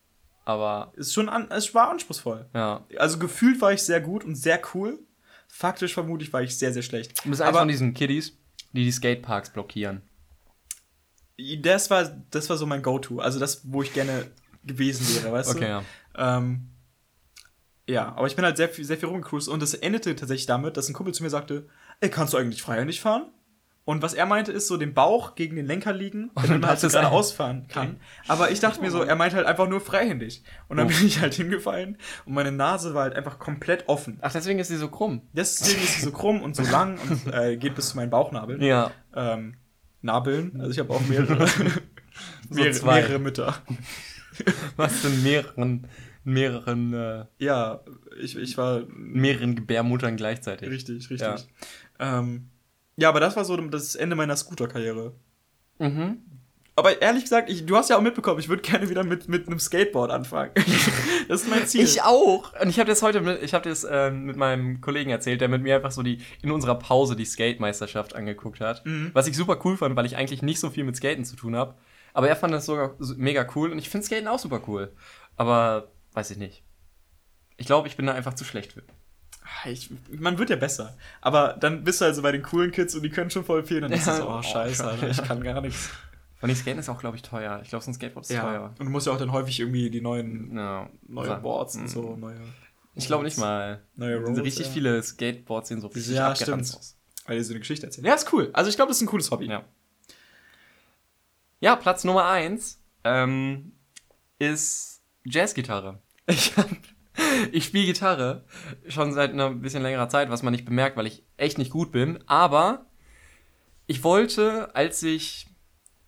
Aber Ist schon an, es war anspruchsvoll. ja. Also gefühlt war ich sehr gut und sehr cool. Faktisch vermutlich war ich sehr, sehr schlecht. Du bist einer Aber von diesen Kiddies, die die Skateparks blockieren. Das war, das war so mein Go-To. Also das, wo ich gerne gewesen wäre, weißt Okay, du? ja. Ähm, ja, aber ich bin halt sehr viel, sehr viel rumgecruised und das endete tatsächlich damit, dass ein Kumpel zu mir sagte, ey, kannst du eigentlich freihändig fahren? Und was er meinte, ist so den Bauch gegen den Lenker liegen, Und damit man halt so es gerade ausfahren kann. Aber ich dachte mir so, er meint halt einfach nur freihändig. Und dann Oh. bin ich halt hingefallen und meine Nase war halt einfach komplett offen. Ach, deswegen ist sie so krumm. Deswegen ist sie so krumm und so lang und äh, geht bis zu meinen Bauchnabeln. Ja. Ähm, Nabeln, also ich habe auch mehrere, mehrere, zwei. mehrere Mütter. Was in mehreren mehreren, äh, Ja, ich, ich war mehreren Gebärmuttern gleichzeitig. richtig, richtig. Ja. Ähm, ja, aber das war so das Ende meiner Scooter-Karriere. Mhm. Aber ehrlich gesagt, ich, du hast ja auch mitbekommen, ich würde gerne wieder mit, mit einem Skateboard anfangen. das ist mein Ziel. Ich auch. Und ich habe das heute mit, ich habe das ähm, mit meinem Kollegen erzählt, der mit mir einfach so die in unserer Pause die Skate-Meisterschaft angeguckt hat. Mhm. Was ich super cool fand, weil ich eigentlich nicht so viel mit Skaten zu tun habe. Aber er fand das sogar so- mega cool und ich finde Skaten auch super cool. Aber weiß ich nicht. Ich glaube, ich bin da einfach zu schlecht für. Ah, Ich, man wird ja besser. Aber dann bist du also bei den coolen Kids und die können schon voll viel. Und dann ist Ja. es so, oh, Oh, scheiße, scheiße. Alter, ich kann gar nichts. Vor allem Skaten ist auch, glaube ich, teuer. Ich glaube, so ein Skateboard ist Ja. teuer. Und du musst ja auch dann häufig irgendwie die neuen, Ja. neue Sa- Boards und Mhm. so, neue. Ich glaube nicht mal. Neue Rolls, richtig ja. viele Skateboards sehen so richtig Ja, abgeranzt stimmt. aus. Weil die so eine Geschichte erzählen. Ja, ist cool. Also ich glaube, das ist ein cooles Hobby. Ja. Ja, Platz Nummer eins ähm, ist Jazzgitarre. Ich, ich spiele Gitarre schon seit einer bisschen längerer Zeit, was man nicht bemerkt, weil ich echt nicht gut bin. Aber ich wollte, als ich,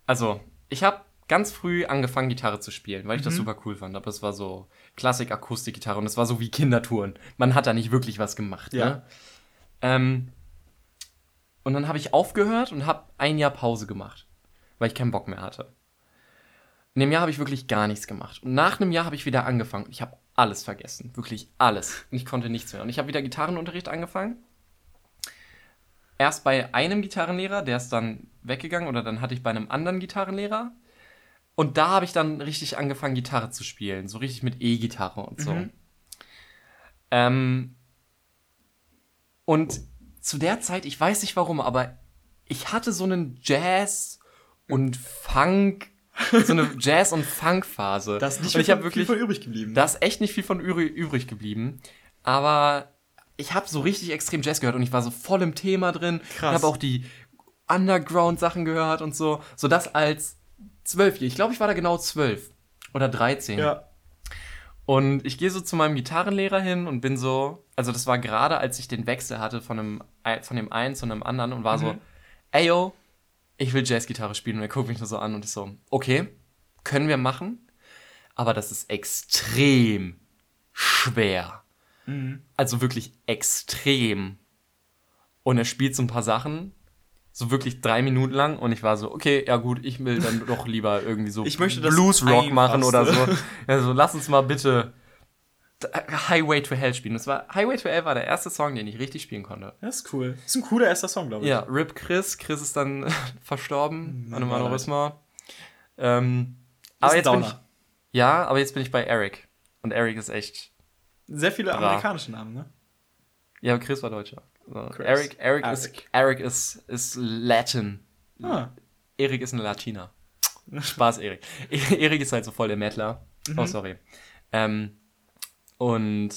also ich habe ganz früh angefangen, Gitarre zu spielen, weil ich das Mhm. super cool fand. Aber es war so Klassik-Akustikgitarre und es war so wie Kindertouren. Man hat da nicht wirklich was gemacht. Ja. Ne? Ähm, und dann habe ich aufgehört und habe ein Jahr Pause gemacht, weil ich keinen Bock mehr hatte. In dem Jahr habe ich wirklich gar nichts gemacht. Und nach einem Jahr habe ich wieder angefangen. Ich habe alles vergessen. Wirklich alles. Und ich konnte nichts mehr. Und ich habe wieder Gitarrenunterricht angefangen. Erst bei einem Gitarrenlehrer, der ist dann weggegangen. Oder dann hatte ich bei einem anderen Gitarrenlehrer. Und da habe ich dann richtig angefangen, Gitarre zu spielen. So richtig mit E-Gitarre und so. Mhm. Ähm, und zu der Zeit, ich weiß nicht warum, aber ich hatte so einen Jazz und Funk, so eine Jazz- und Funk-Phase. Da ist nicht und ich viel von- viel wirklich, von übrig geblieben. da ist echt nicht viel von übrig geblieben. Aber ich habe so richtig extrem Jazz gehört und ich war so voll im Thema drin. Krass. Und habe auch die Underground-Sachen gehört und so. So das als Zwölfjähriger. Ich glaube, ich war da genau zwölf oder 13. ja. Und ich gehe so zu meinem Gitarrenlehrer hin und bin so, also das war gerade, als ich den Wechsel hatte von, einem, von dem einen zu einem anderen und war so, Mhm. ey yo, ich will Jazzgitarre spielen. Und er guckt mich nur so an und ist so, okay, können wir machen, aber das ist extrem schwer. Mhm. Also wirklich extrem. Und er spielt so ein paar Sachen, so wirklich drei Minuten lang und ich war so, okay, ja gut, ich will dann doch lieber irgendwie so Ich möchte das Bluesrock machen oder so. Also lass uns mal bitte Highway to Hell spielen. Das war Highway to Hell war der erste Song, den ich richtig spielen konnte. Das ist cool. Das ist ein cooler erster Song, glaube ich. Ja, Rip Chris. Chris ist dann verstorben Mann, an einem Aneurysma. Ähm, aber jetzt bin ich, ja, aber jetzt bin ich bei Eric. Und Eric ist echt. Sehr viele Bra. amerikanische Namen, ne? Ja, Chris war Deutscher. So, Chris. Eric, Eric, Eric. ist Eric ist, ist Latin. Ah. Erik ist ein Latiner. Spaß, Erik. Erik ist halt so voll der Mettler. Oh, Mhm. sorry. Ähm, und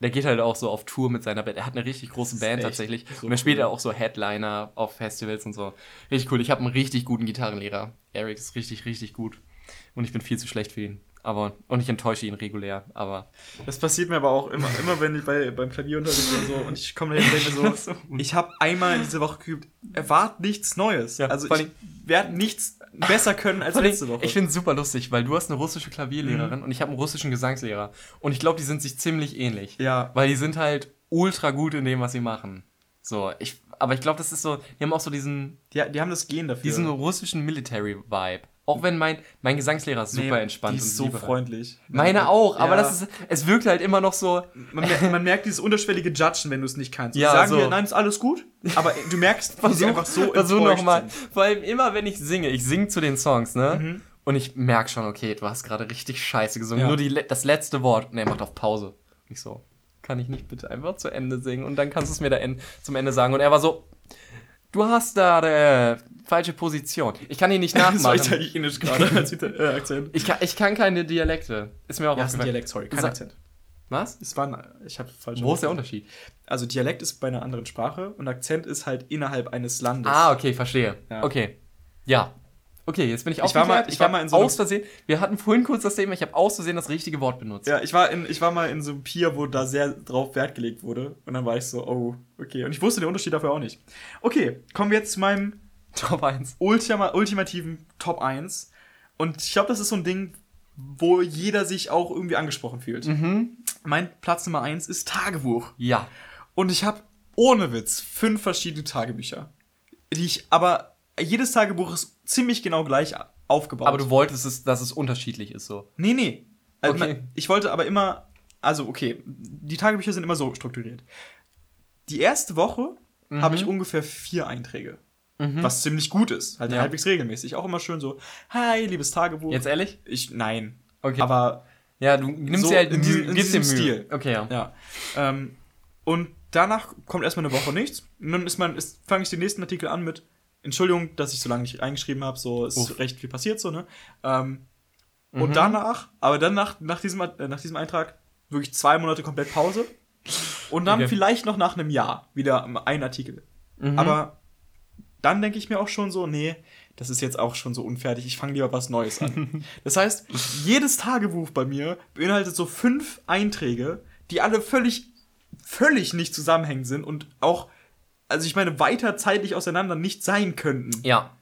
der geht halt auch so auf Tour mit seiner Band. Er hat eine richtig große Band tatsächlich. so und er spielt cool. ja auch so Headliner auf Festivals und so. Richtig cool. Ich habe einen richtig guten Gitarrenlehrer. Erik ist richtig, richtig gut. Und ich bin viel zu schlecht für ihn. Aber, und ich enttäusche ihn regulär. Aber Das passiert mir aber auch immer, immer wenn ich bei, beim Klavierunterricht oder so und ich komme dahin und denke so, ich habe einmal diese Woche geübt, erwart nichts Neues. Ja, also ich werde nichts besser können als letzte Woche. Ich finde es super lustig, weil du hast eine russische Mhm. Klavierlehrerin und ich habe einen russischen Gesangslehrer. Und ich glaube, die sind sich ziemlich ähnlich. ja, Weil die sind halt ultra gut in dem, was sie machen. So, ich, aber ich glaube, das ist so, die haben auch so diesen, die, die haben das Gen dafür. diesen russischen Military-Vibe. Auch wenn mein, mein Gesangslehrer ist super Nee, entspannt Die ist und so liebevoll. freundlich. Meine auch, aber Ja. das ist, es wirkt halt immer noch so, Man, man merkt dieses unterschwellige Judgen, wenn du es nicht kannst. Ja, sagen so. dir, nein, ist alles gut, aber du merkst, wie sie einfach so versuch enttäuscht noch mal. sind. Vor allem immer, wenn ich singe, ich singe zu den Songs, ne? Mhm. Und ich merke schon, okay, du hast gerade richtig scheiße gesungen. Ja. Nur die, das letzte Wort. Er macht auf Pause. Ich so, kann ich nicht bitte einfach zu Ende singen? Und dann kannst du es mir da en zum Ende sagen. Und er war so, du hast da äh, falsche Position. Ich kann ihn nicht Das war nachmachen. italienisch gerade als äh, Akzent. ich, kann, ich kann keine Dialekte. Ist mir auch Ja, ist ein aufgefallen. Dialekt, sorry, kein Sa- Akzent. Was? Es war ein, ich habe falsch Wo ist der Unterschied? Also Dialekt ist bei einer anderen Sprache und Akzent ist halt innerhalb eines Landes. Ah, okay, verstehe. Ja. Okay. Ja. Okay, jetzt bin ich Ich war mal- aufgeklärt. ich war mal in so aus Versehen, wir hatten vorhin kurz das Thema, ich habe aus Versehen das richtige Wort benutzt. Ja, ich war, in, ich war mal in so einem Pier, wo da sehr drauf Wert gelegt wurde. Und dann war ich so, oh, okay. Und ich wusste den Unterschied dafür auch nicht. Okay, kommen wir jetzt zu meinem Top 1. Ultima, ultimativen Top 1. Und ich glaube, das ist so ein Ding, wo jeder sich auch irgendwie angesprochen fühlt. Mhm. Mein Platz Nummer eins ist Tagebuch. Ja. Und ich habe ohne Witz fünf verschiedene Tagebücher. Die ich, aber jedes Tagebuch ist ziemlich genau gleich aufgebaut. Aber du wolltest, es, dass es unterschiedlich ist so. Nee, nee. Also Okay. Ich wollte aber immer, also okay, die Tagebücher sind immer so strukturiert. Die erste Woche Mhm. habe ich ungefähr vier Einträge. Was ziemlich gut ist. Halt Ja. halbwegs regelmäßig. Auch immer schön so, hi, liebes Tagebuch. Jetzt ehrlich? Ich, nein. Okay. Aber, Ja, du nimmst So dir halt in Mühe, diesem- in diesem Mühe. Stil. Okay, ja. ja. Ähm, und danach kommt erstmal eine Woche nichts. Und dann ist man, fange ich den nächsten Artikel an mit, Entschuldigung, dass ich so lange nicht eingeschrieben habe, so ist Uff. recht viel passiert, so, ne? Ähm, Mhm. Und danach, aber dann nach, nach, diesem, äh, nach diesem Eintrag wirklich zwei Monate komplett Pause. Und dann Okay. vielleicht noch nach einem Jahr wieder ein Artikel. Mhm. Aber dann denke ich mir auch schon so, nee, das ist jetzt auch schon so unfertig, ich fange lieber was Neues an. das heißt, jedes Tagebuch bei mir beinhaltet so fünf Einträge, die alle völlig, völlig nicht zusammenhängend sind und auch, also ich meine, weiter zeitlich auseinander nicht sein könnten. Ja,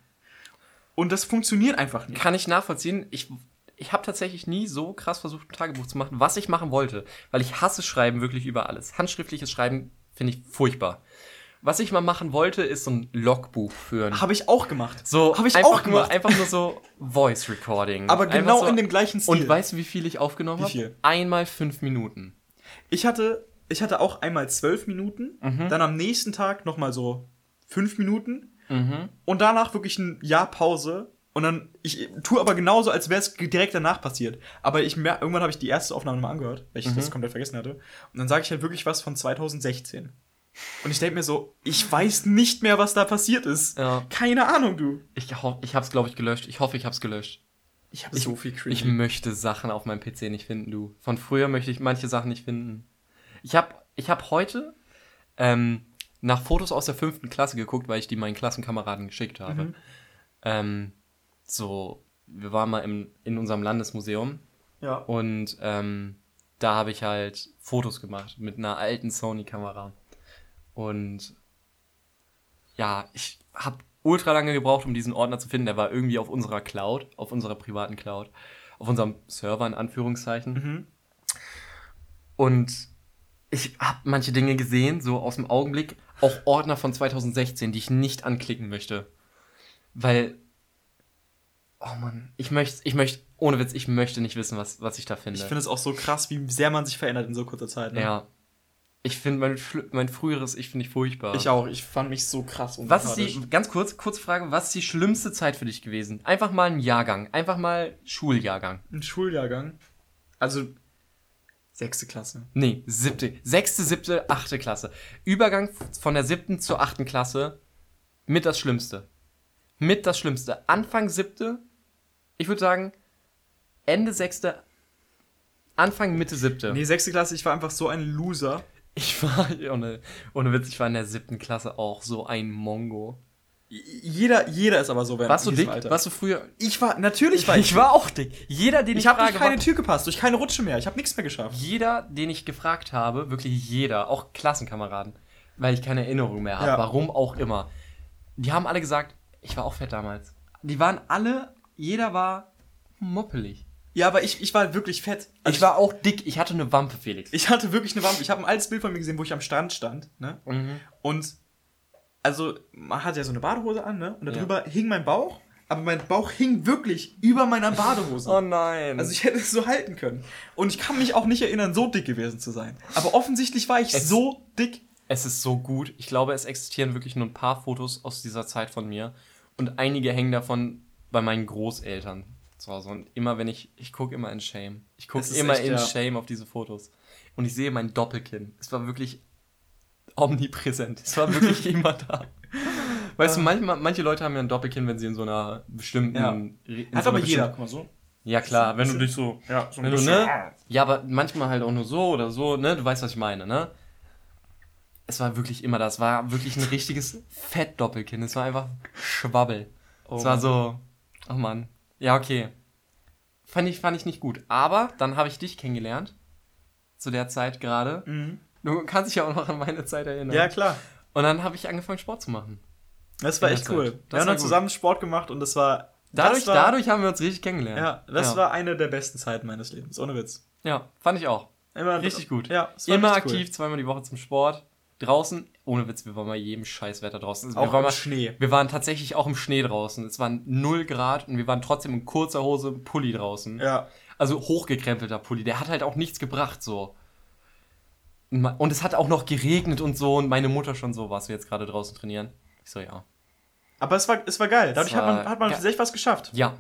Und das funktioniert einfach nicht. kann ich nachvollziehen. Ich, ich habe tatsächlich nie so krass versucht, ein Tagebuch zu machen, was ich machen wollte. Weil ich hasse Schreiben wirklich über alles. Handschriftliches Schreiben finde ich furchtbar. Was ich mal machen wollte, ist so ein Logbuch führen. Habe ich auch gemacht. So, habe ich einfach auch gemacht. Nur, einfach nur so Voice Recording. Aber genau so, in dem gleichen Stil. Und weißt du, wie viel ich aufgenommen habe? Einmal fünf Minuten. Ich hatte, ich hatte auch einmal zwölf Minuten, Mhm. dann am nächsten Tag nochmal so fünf Minuten Mhm. und danach wirklich ein Jahr Pause. Und dann, ich tue aber genauso, als wäre es direkt danach passiert. Aber ich mer irgendwann habe ich die erste Aufnahme mal angehört, weil ich Mhm. das komplett vergessen hatte. Und dann sage ich halt wirklich was von 2016. Und ich denke mir so, ich weiß nicht mehr, was da passiert ist. Ja. Keine Ahnung, du. Ich, ho ich hab's, glaube ich, gelöscht. Ich hoffe, ich hab's gelöscht. Ich habe so viel Cringe. Ich möchte Sachen auf meinem PC nicht finden, du. Von früher möchte ich manche Sachen nicht finden. Ich habe ich hab heute ähm, nach Fotos aus der fünften Klasse geguckt, weil ich die meinen Klassenkameraden geschickt habe. Mhm. Ähm, so, wir waren mal im, in unserem Landesmuseum ja. und ähm, da habe ich halt Fotos gemacht mit einer alten Sony-Kamera. Und ja, ich habe ultra lange gebraucht, um diesen Ordner zu finden. Der war irgendwie auf unserer Cloud, auf unserer privaten Cloud, auf unserem Server in Anführungszeichen. Mhm. Und ich habe manche Dinge gesehen, so aus dem Augenblick, auch Ordner von 2016, die ich nicht anklicken möchte. Weil, oh Mann, ich möchte, ich möchte, ohne Witz, ich möchte nicht wissen, was, was ich da finde. Ich finde es auch so krass, wie sehr man sich verändert in so kurzer Zeit. Ne? ja. Ich finde mein, mein früheres Ich finde ich furchtbar. Ich auch. Ich fand mich so krass Was ist die, ganz kurz, kurze Frage, was ist die schlimmste Zeit für dich gewesen? Einfach mal ein Jahrgang, einfach mal Schuljahrgang. Ein Schuljahrgang. Also, sechste Klasse. Nee, siebte, sechste, siebte, achte Klasse. Übergang von der siebten zur achten Klasse mit das Schlimmste. Mit das Schlimmste. Anfang siebte, ich würde sagen, Ende sechste, Anfang Mitte siebte. Nee, sechste Klasse, ich war einfach so ein Loser. Ich war, ohne, ohne Witz, ich war in der siebten Klasse auch so ein Mongo. Jeder, jeder ist aber so während Warst du dick? Alter. Warst du früher? Ich war, natürlich war ich. Ich war auch dick. Jeder, den ich, Ich habe durch keine Tür gepasst, durch keine Rutsche mehr. Ich habe nichts mehr geschafft. jeder, den ich gefragt habe, wirklich jeder, auch Klassenkameraden, weil ich keine Erinnerung mehr habe, Ja. warum auch immer, die haben alle gesagt, ich war auch fett damals. Die waren alle, jeder war moppelig. Ja, aber ich, ich war wirklich fett. Also ich war auch dick, ich hatte eine Wampe, Felix. Ich hatte wirklich eine Wampe. Ich habe ein altes Bild von mir gesehen, wo ich am Strand stand. Ne? Mhm. Und also, man hat ja so eine Badehose an, ne? Und Ja. darüber hing mein Bauch. Aber mein Bauch hing wirklich über meiner Badehose. Oh nein. Also ich hätte es so halten können. Und ich kann mich auch nicht erinnern, so dick gewesen zu sein. Aber offensichtlich war ich Es- so dick. es ist so gut. Ich glaube, es existieren wirklich nur ein paar Fotos aus dieser Zeit von mir. Und einige hängen davon bei meinen Großeltern zu Hause. Und immer wenn ich, ich gucke immer in Shame. Ich gucke immer echt, in ja. Shame auf diese Fotos. Und ich sehe mein Doppelkinn. Es war wirklich omnipräsent. Es war wirklich immer da. Weißt du, manchmal, manche Leute haben ja ein Doppelkinn, wenn sie in so einer bestimmten. Ja. in Hat so aber jeder. Guck mal so. Ja, klar, wenn du dich so. Ja, so Wenn du, ne? Ja, aber manchmal halt auch nur so oder so, ne? Du weißt, was ich meine, ne? Es war wirklich immer das. war wirklich ein richtiges Fettdoppelkinn. Es war einfach Schwabbel. Oh es war so. Oh Mann. Ja, okay. Fand ich, fand ich nicht gut. Aber dann habe ich dich kennengelernt. Zu der Zeit gerade. Mhm. Du kannst dich ja auch noch an meine Zeit erinnern. Ja, klar. Und dann habe ich angefangen, Sport zu machen. Das war echt cool. Wir haben dann zusammen Sport gemacht und das war Dadurch, das war, dadurch haben wir uns richtig kennengelernt. Ja, das ja. war eine der besten Zeiten meines Lebens, ohne Witz. Ja, fand ich auch. Immer Richtig gut. Ja, Immer richtig aktiv, zweimal die Woche zum Sport. Draußen, ohne Witz, wir waren bei jedem Scheißwetter draußen. Auch wir waren im mal, Schnee. Wir waren tatsächlich auch im Schnee draußen. Es waren 0 Grad und wir waren trotzdem in kurzer Hose Pulli draußen. Cool. Ja. Also hochgekrempelter Pulli. Der hat halt auch nichts gebracht, so. Und es hat auch noch geregnet und so. Und meine Mutter schon so, warst du jetzt gerade draußen trainieren? Ich so, ja. Aber es war, es war geil. Dadurch war hat man, hat man echt was geschafft. Ja,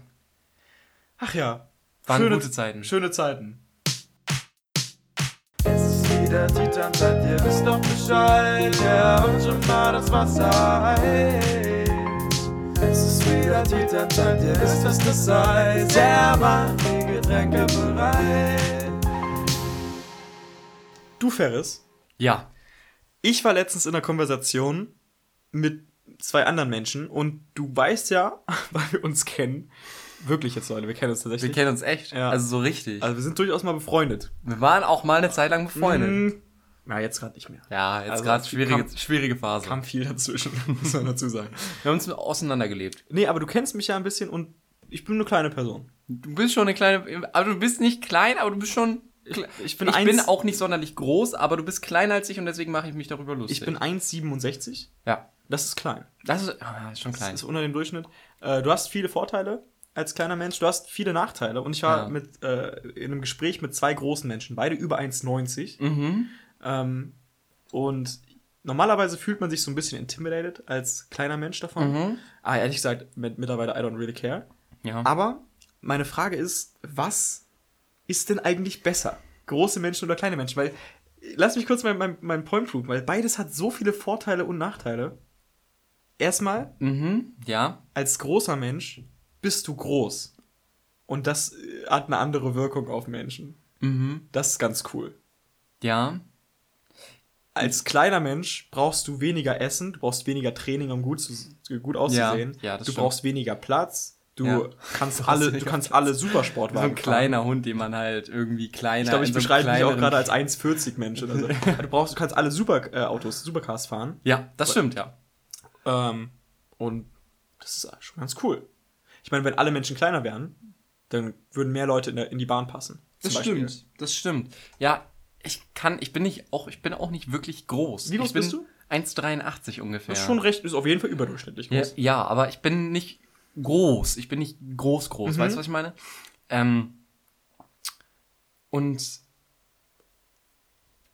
Ach ja. waren gute Zeiten. Schöne Zeiten. Es ist wieder Titanic, ihr wisst doch Bescheid. Ja, und schon mal das Wasser heiß. Es ist wieder Titanic, ihr wisst, was das heißt. Ja, Mann, die Getränke bereit. Du, Ferris, Ja. ich war letztens in einer Konversation mit zwei anderen Menschen und du weißt ja, weil wir uns kennen, wirklich jetzt Leute, wir kennen uns Wir tatsächlich. kennen uns echt. Ja. Also so richtig. also wir sind durchaus mal befreundet. wir waren auch mal eine Zeit lang befreundet. Mm, Na, jetzt gerade nicht mehr. Ja, jetzt Also, gerade schwierige, kam- schwierige Phase. Kam viel dazwischen, muss man dazu sagen. Wir haben uns auseinandergelebt. Nee, aber du kennst mich ja ein bisschen und ich bin eine kleine Person. Du bist schon eine kleine, aber du bist nicht klein, aber du bist schon. Ich bin ich bin auch nicht sonderlich groß, aber du bist kleiner als ich und deswegen mache ich mich darüber lustig. Ich bin 1,67. ja, Das ist klein. das ist, ah, ist schon klein. Das ist unter dem Durchschnitt. Äh, du hast viele Vorteile als kleiner Mensch, du hast viele Nachteile. Und ich war Ja. mit, äh, in einem Gespräch mit zwei großen Menschen, beide über 1,90. Mhm. Ähm, und normalerweise fühlt man sich so ein bisschen intimidated als kleiner Mensch davon. Mhm. Ah, ehrlich gesagt, mit, mittlerweile I don't really care. Ja. Aber meine Frage ist, was ist denn eigentlich besser? Große Menschen oder kleine Menschen? Weil, lass mich kurz meinen mein, mein Point proven, weil beides hat so viele Vorteile und Nachteile. Erstmal, Mhm. Ja. als großer Mensch bist du groß. Und das äh, hat eine andere Wirkung auf Menschen. Mhm. Das ist ganz cool. Ja. Als kleiner Mensch brauchst du weniger Essen, du brauchst weniger Training, um gut, zu, gut auszusehen. ja, das du stimmt. brauchst weniger Platz. Du Ja. kannst alle, du kannst alle So Supersportwagen ein kleiner Hund, den man halt irgendwie kleiner. Ich glaube, ich so beschreibe mich auch gerade als 1,40 Mensch oder so. du brauchst, du kannst alle Superautos, äh, Supercars fahren. Ja, das stimmt, ja. Ähm, und das ist schon ganz cool. Ich meine, wenn alle Menschen kleiner wären, dann würden mehr Leute in, der, in die Bahn passen. Das Beispiel. stimmt. Das stimmt. Ja, ich kann, ich bin nicht auch, ich bin auch nicht wirklich groß. Wie groß bist du? 1,83 ungefähr. Das ist schon recht, ist auf jeden Fall überdurchschnittlich Ja, groß. ja, aber ich bin nicht groß. Ich bin nicht groß, groß. Mhm. Weißt du, was ich meine? Ähm, und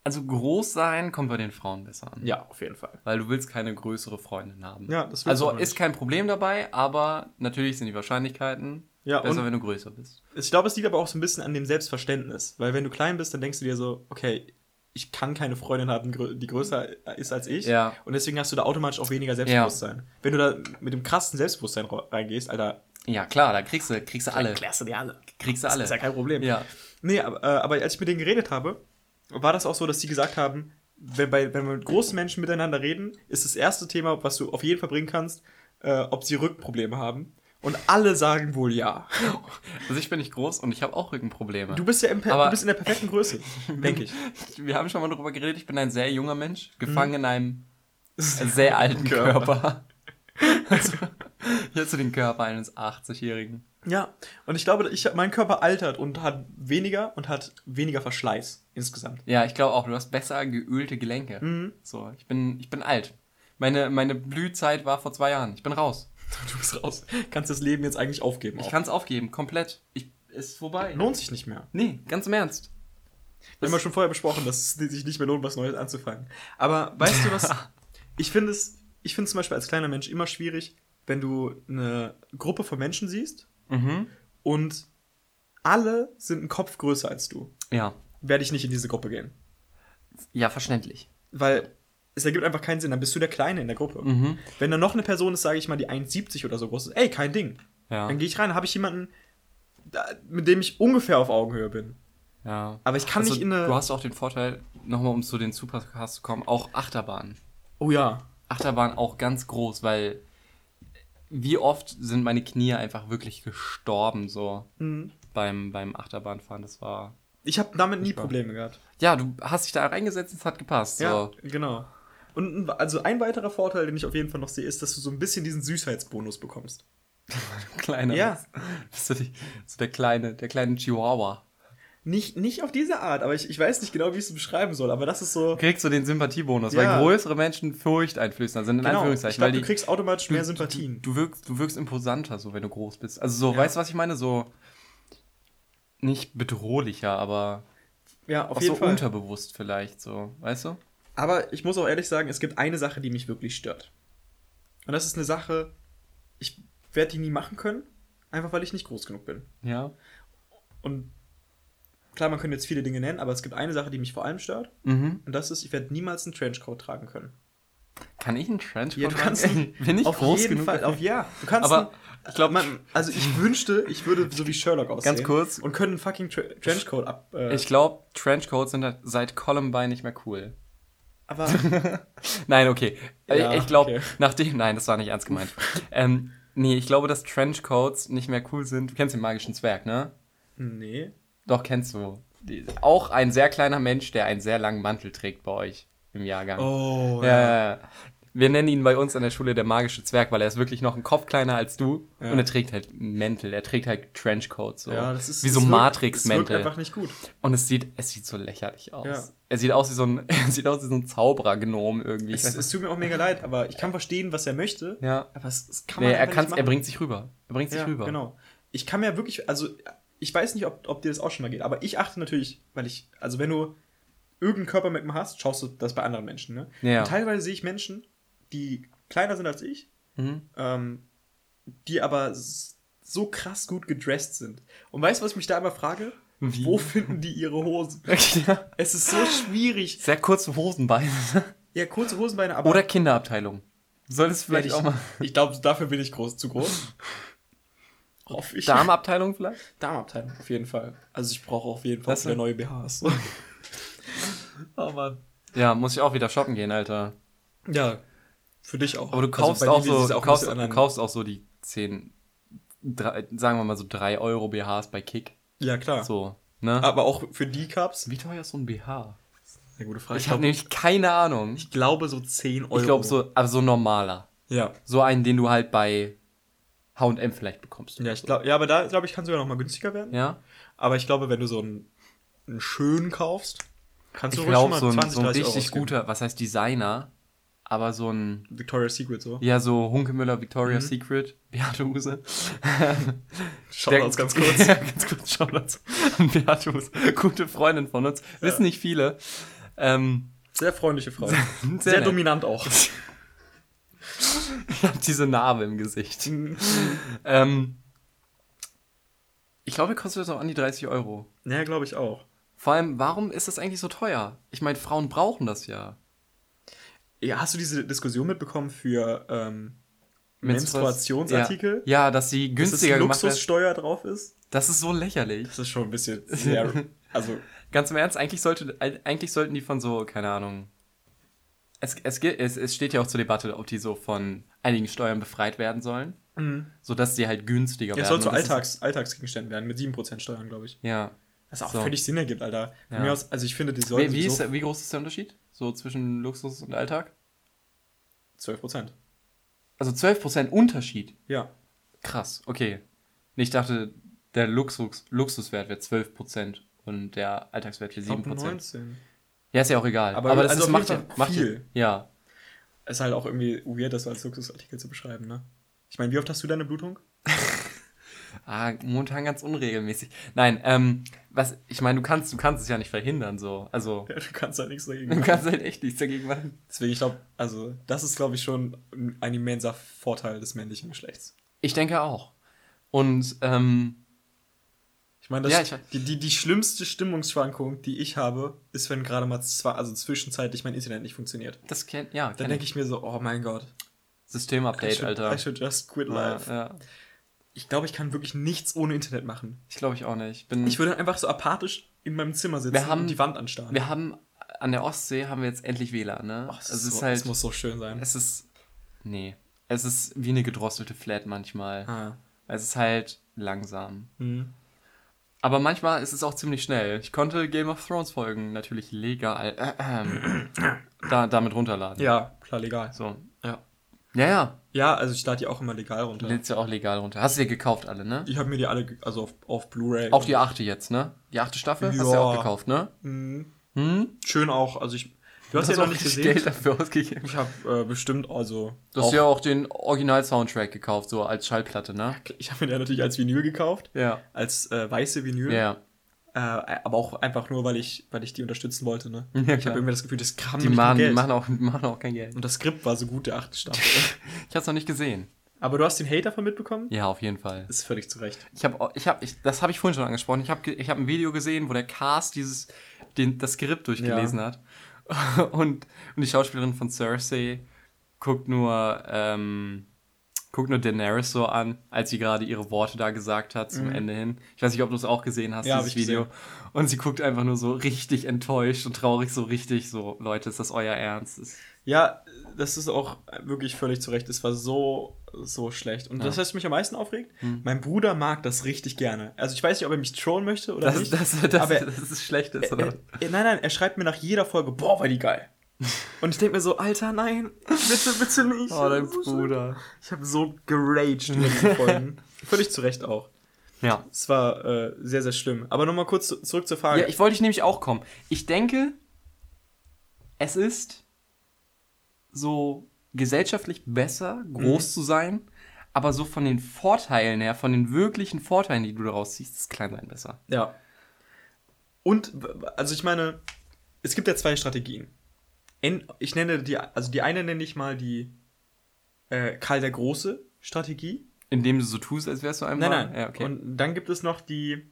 also groß sein kommt bei den Frauen besser an. Ja, auf jeden Fall. Weil du willst keine größere Freundin haben. Ja, das Also ist kein Problem dabei, aber natürlich sind die Wahrscheinlichkeiten Ja, besser, wenn du größer bist. Ich glaube, es liegt aber auch so ein bisschen an dem Selbstverständnis. Weil wenn du klein bist, dann denkst du dir so, okay, ich kann keine Freundin haben, die größer ist als ich. Ja. Und deswegen hast du da automatisch auch weniger Selbstbewusstsein. Wenn du da mit dem krassen Selbstbewusstsein reingehst, Alter, Ja, klar, da kriegst du, kriegst du alle. klärst du die alle. Kriegst du Das alle. ist ja kein Problem. Ja. Nee, aber, äh, aber als ich mit denen geredet habe, war das auch so, dass die gesagt haben, wenn, bei, wenn wir mit großen Menschen miteinander reden, ist das erste Thema, was du auf jeden Fall bringen kannst, äh, ob sie Rückenprobleme haben. Und alle sagen wohl ja. Also ich bin nicht groß und ich habe auch Rückenprobleme. Du bist ja du bist in der perfekten Größe, denke ich. Wir haben schon mal darüber geredet, ich bin ein sehr junger Mensch, gefangen in einem sehr alten Körper. Also, ich hatte den Körper eines 80-Jährigen. Ja, und ich glaube, ich, mein Körper altert und hat weniger und hat weniger Verschleiß insgesamt. Ja, ich glaube auch, du hast besser geölte Gelenke. Mhm. So, ich bin, ich bin alt. Meine, meine Blühzeit war vor zwei Jahren. Ich bin raus. Du bist raus. Kannst das Leben jetzt eigentlich aufgeben. Ich kann es aufgeben, komplett. Ich, ist vorbei. Lohnt sich nicht mehr. Nee, ganz im Ernst. Wir haben ja schon vorher besprochen, dass es sich nicht mehr lohnt, was Neues anzufangen. Aber weißt du was? ich finde es, ich finde zum Beispiel als kleiner Mensch immer schwierig, wenn du eine Gruppe von Menschen siehst Mhm. und alle sind ein Kopf größer als du. Ja. Werde ich nicht in diese Gruppe gehen. Ja, verständlich. Weil es ergibt einfach keinen Sinn, dann bist du der Kleine in der Gruppe. Mhm. Wenn da noch eine Person ist, sage ich mal, die 1,70 oder so groß ist, ey, kein Ding. Ja. Dann gehe ich rein, habe ich jemanden, mit dem ich ungefähr auf Augenhöhe bin. Ja. Aber ich kann Also, nicht in eine. Du hast auch den Vorteil, nochmal um zu den Supercars zu kommen, auch Achterbahn. oh ja. Achterbahn auch ganz groß, weil wie oft sind meine Knie einfach wirklich gestorben, so Mhm. beim, beim Achterbahnfahren. Das war. Ich habe damit nie. Probleme gehabt. Ja, du hast dich da reingesetzt, es hat gepasst. Ja, So. genau. Und ein- also ein weiterer Vorteil, den ich auf jeden Fall noch sehe, ist, dass du so ein bisschen diesen Süßheitsbonus bekommst. Kleiner. Ja. Bist du die, so der kleine, der kleine Chihuahua. Nicht, nicht auf diese Art, aber ich, ich weiß nicht genau, wie ich es beschreiben soll, aber das ist so. Kriegst du den Sympathiebonus, Ja. weil größere Menschen Furcht einflößen, also in Genau, ich Anführungszeichen, glaube, weil du die, kriegst automatisch mehr du- Sympathien. Du, du, wirkst, du wirkst imposanter, so wenn du groß bist. Also so, Ja. weißt du, was ich meine? So nicht bedrohlicher, aber ja, auf auch jeden so Fall. unterbewusst vielleicht, so, weißt du? Aber ich muss auch ehrlich sagen, es gibt eine Sache, die mich wirklich stört. Und das ist eine Sache, ich werde die nie machen können, einfach weil ich nicht groß genug bin. Ja. Und klar, man könnte jetzt viele Dinge nennen, aber es gibt eine Sache, die mich vor allem stört. Mhm. Und das ist, ich werde niemals einen Trenchcoat tragen können. Kann ich einen Trenchcoat Ja, du kannst tragen? Bin ich auf groß jeden genug? Fall, auf ja. Du kannst Aber einen- ich glaube, man, also ich wünschte, ich würde so wie Sherlock aussehen. Ganz kurz. Und können einen fucking Tre Trenchcoat ab. Äh, Ich glaube, Trenchcoats sind halt seit Columbine nicht mehr cool. Aber Nein, okay. Ja, ich glaube, okay. nachdem. Nein, das war nicht ernst gemeint. ähm, nee, ich glaube, dass Trenchcoats nicht mehr cool sind. Du kennst den magischen Zwerg, ne? nee. Doch, kennst du. Die, auch ein sehr kleiner Mensch, der einen sehr langen Mantel trägt bei euch im Jahrgang. Oh, ja, ja. Wir nennen ihn bei uns an der Schule der magische Zwerg, weil er ist wirklich noch ein Kopf kleiner als du. Ja. Und er trägt halt einen Mäntel. Er trägt halt Trenchcoats. So. Ja, das ist wie so Matrix-Mäntel. einfach nicht gut. Und es sieht, es sieht so lächerlich aus. Ja. Er sieht aus wie so ein, er sieht aus wie so ein Zauberer-Gnom irgendwie. Es, es tut mir auch mega leid, aber ich kann verstehen, was er möchte. Ja. Aber es, es kann Nee, man er, einfach kann's, nicht er machen. bringt sich rüber. Er bringt sich ja, rüber. Genau. Ich kann mir wirklich, also ich weiß nicht, ob, ob dir das auch schon mal geht, aber ich achte natürlich, weil ich, also wenn du irgendein Körpermerkmal hast, schaust du das bei anderen Menschen, ne? Ja. Und teilweise sehe ich Menschen, die kleiner sind als ich, Mhm. ähm, die aber so krass gut gedressed sind. Und weißt du, was ich mich da immer frage? Wie? Wo finden die ihre Hosen? ja. Es ist so schwierig. Sehr kurze Hosenbeine. Ja, kurze Hosenbeine, aber. Oder Kinderabteilung. Du solltest vielleicht ich, auch mal. Ich glaube, dafür bin ich groß, zu groß. Hoffe ich. Darmabteilung vielleicht? Darmabteilung, auf jeden Fall. Also ich brauche auf jeden Fall Das- wieder neue BHs. oh Mann. Ja, muss ich auch wieder shoppen gehen, Alter. Ja, für dich auch. Aber du kaufst Also auch so, ein kaufst, du kaufst auch so die 10, drei, sagen wir mal so 3 Euro BHs bei Kick. Ja, klar. So, ne? Aber auch für die Cups. Wie teuer ist so ein BH? Sehr gute Frage. Ich habe nämlich keine Ahnung. ich glaube so 10 Euro. Ich glaube so, aber so normaler. Ja. So einen, den du halt bei H&M vielleicht bekommst. Ja, ich glaube, ja, aber da glaube ich, kann sogar noch mal günstiger werden. Ja? Aber ich glaube, wenn du so einen, einen schönen kaufst, kannst du Ich ruhig glaube, mal so ein, 20, so ein 30 Euro richtig ausgeben. guter, was heißt Designer, aber so ein, Victoria's Secret so. ja, so Hunkemüller Victoria's Mhm. Secret, Beate Huse. Schaut uns ganz kurz. ja, ganz kurz, Shoutouts an Beate Huse. Gute Freundin von uns. Wissen nicht viele. Ähm, Sehr freundliche Frau. Sehr Sehr, nett. dominant auch. ich habe diese Narbe im Gesicht. ähm, ich glaube, kostet das auch an die 30 Euro. ja, glaube ich auch. Vor allem, warum ist das eigentlich so teuer? Ich meine, Frauen brauchen das ja. Ja, hast du diese Diskussion mitbekommen für ähm, Menstruationsartikel? Ja, ja, dass sie Dass günstiger es gemacht werden. Luxussteuer drauf ist? Das ist so lächerlich. Das ist schon ein bisschen sehr. also, Ganz im Ernst, eigentlich, sollte, eigentlich sollten die von so, keine Ahnung. Es, es, es, es steht ja auch zur Debatte, ob die so von einigen Steuern befreit werden sollen, sodass sie halt günstiger jetzt werden. soll zu das ist- Alltags, Alltagsgegenständen werden mit 7% Steuern, glaube ich. Ja. Was auch So. völlig Sinn ergibt, Alter. Ja. aus, also ich finde, die sollten Wie, wie, so ist, wie groß ist der Unterschied? So zwischen Luxus und Alltag? 12%. Also 12% Unterschied. Ja. Krass, okay. Ich dachte, der Luxus, Luxuswert wäre 12% und der Alltagswert wäre Ich glaub, 7%. 19. Ja, ist ja auch egal. Aber- Aber, das also ist, macht, ja, macht viel. Ja. Ist halt auch irgendwie weird, das so als Luxusartikel zu beschreiben, ne? Ich meine, wie oft hast du deine Blutung? Ah, momentan ganz unregelmäßig. Nein, ähm, was, ich meine, du kannst, du kannst es ja nicht verhindern, so. Also, Ja, du kannst halt nichts dagegen du machen. kannst halt echt nichts dagegen machen. Deswegen, ich glaube, also, das ist, glaube ich, schon ein immenser Vorteil des männlichen Geschlechts. Ich denke auch. Und, ähm, Ich meine, Ja, ich- die, die, die schlimmste Stimmungsschwankung, die ich habe, ist, wenn gerade mal zwei, also zwischenzeitlich mein Internet nicht funktioniert. das kennt, ja, Dann denke ich mir so, oh mein Gott. I Systemupdate, should, Alter. I should just quit Ja, life. ja. Ich glaube, ich kann wirklich nichts ohne Internet machen. Ich glaube ich auch nicht. Ich bin, Ich würde einfach so apathisch in meinem Zimmer sitzen Wir haben- und die Wand anstarren. wir haben, an der Ostsee haben wir jetzt endlich WLAN, ne? Ach, es, es ist so, halt, es muss so schön sein. es ist, nee. Es ist wie eine gedrosselte Flat manchmal. ah. Es ist halt langsam. Hm. Aber manchmal ist es auch ziemlich schnell. Ich konnte Game of Thrones Folgen natürlich legal äh, ähm, da, damit runterladen. Ja, klar, legal. So. Ja. Ja, ja. Ja, also ich lade die auch immer legal runter. Lädst ja auch legal runter. Hast du dir gekauft alle, ne? Ich habe mir die alle, also auf, auf Blu-ray. Auch die achte jetzt, ne? Die achte Staffel hast du ja Ja. auch gekauft, ne? Mhm. Hm? Schön auch, also ich. Du hast Du ja noch auch nicht gesehen. Geld dafür ausgegeben. Ich habe äh, bestimmt, also. Du hast auch, ja auch den Original-Soundtrack gekauft, so als Schallplatte, ne? Ich habe mir den natürlich als Vinyl gekauft. Ja. Als äh, weiße Vinyl. Ja. Äh, aber auch einfach nur, weil ich, weil ich die unterstützen wollte, ne? Ja, ich habe irgendwie das Gefühl, das kam Die nicht machen, Geld. die machen, auch, machen auch kein Geld. Und das Skript war so gut, der achte Staffel. Ich hab's noch nicht gesehen. aber du hast den Hate davon mitbekommen? Ja, auf jeden Fall. Ist völlig zu Recht. Ich habe, ich hab, ich, das habe ich vorhin schon angesprochen. Ich habe ich hab ein Video gesehen, wo der Cast dieses, den, das Skript durchgelesen hat. Und, und die Schauspielerin von Cersei guckt nur, ähm, guckt nur Daenerys so an, als sie gerade ihre Worte da gesagt hat zum Ende hin. Ich weiß nicht, ob du es auch gesehen hast, Mhm. Ja, dieses Video. gesehen. Und sie guckt einfach nur so richtig enttäuscht und traurig, so richtig so, Leute, ist das euer Ernst? Das- Ja, das ist auch wirklich völlig zu Recht. Es war so, so schlecht. Und das, was mich am meisten aufregt, mein Bruder mag das richtig gerne. Also ich weiß nicht, ob er mich trollen möchte oder Das, nicht. das, das, aber das ist schlecht. Ist, er, oder? er, nein, nein, er schreibt mir nach jeder Folge, boah, war die geil. Und ich denke mir so, Alter, nein, bitte, bitte nicht. Oh, dein so Bruder. Ich habe so geraged über diese Folgen. Völlig zu Recht auch. Ja. Es war äh, sehr, sehr schlimm. Aber nochmal kurz zu- zurück zur Frage. Ja, ich wollte ich nämlich auch kommen. Ich denke, es ist so gesellschaftlich besser, groß Mhm. zu sein, aber so von den Vorteilen her, von den wirklichen Vorteilen, die du daraus ziehst, ist Kleinsein besser. Ja. Und, also ich meine, es gibt ja zwei Strategien. Ich nenne die, also die eine nenne ich mal die äh, Karl der Große Strategie. Indem du so tust, als wärst du einmal. Nein, nein. Ja, okay. Und dann gibt es noch die,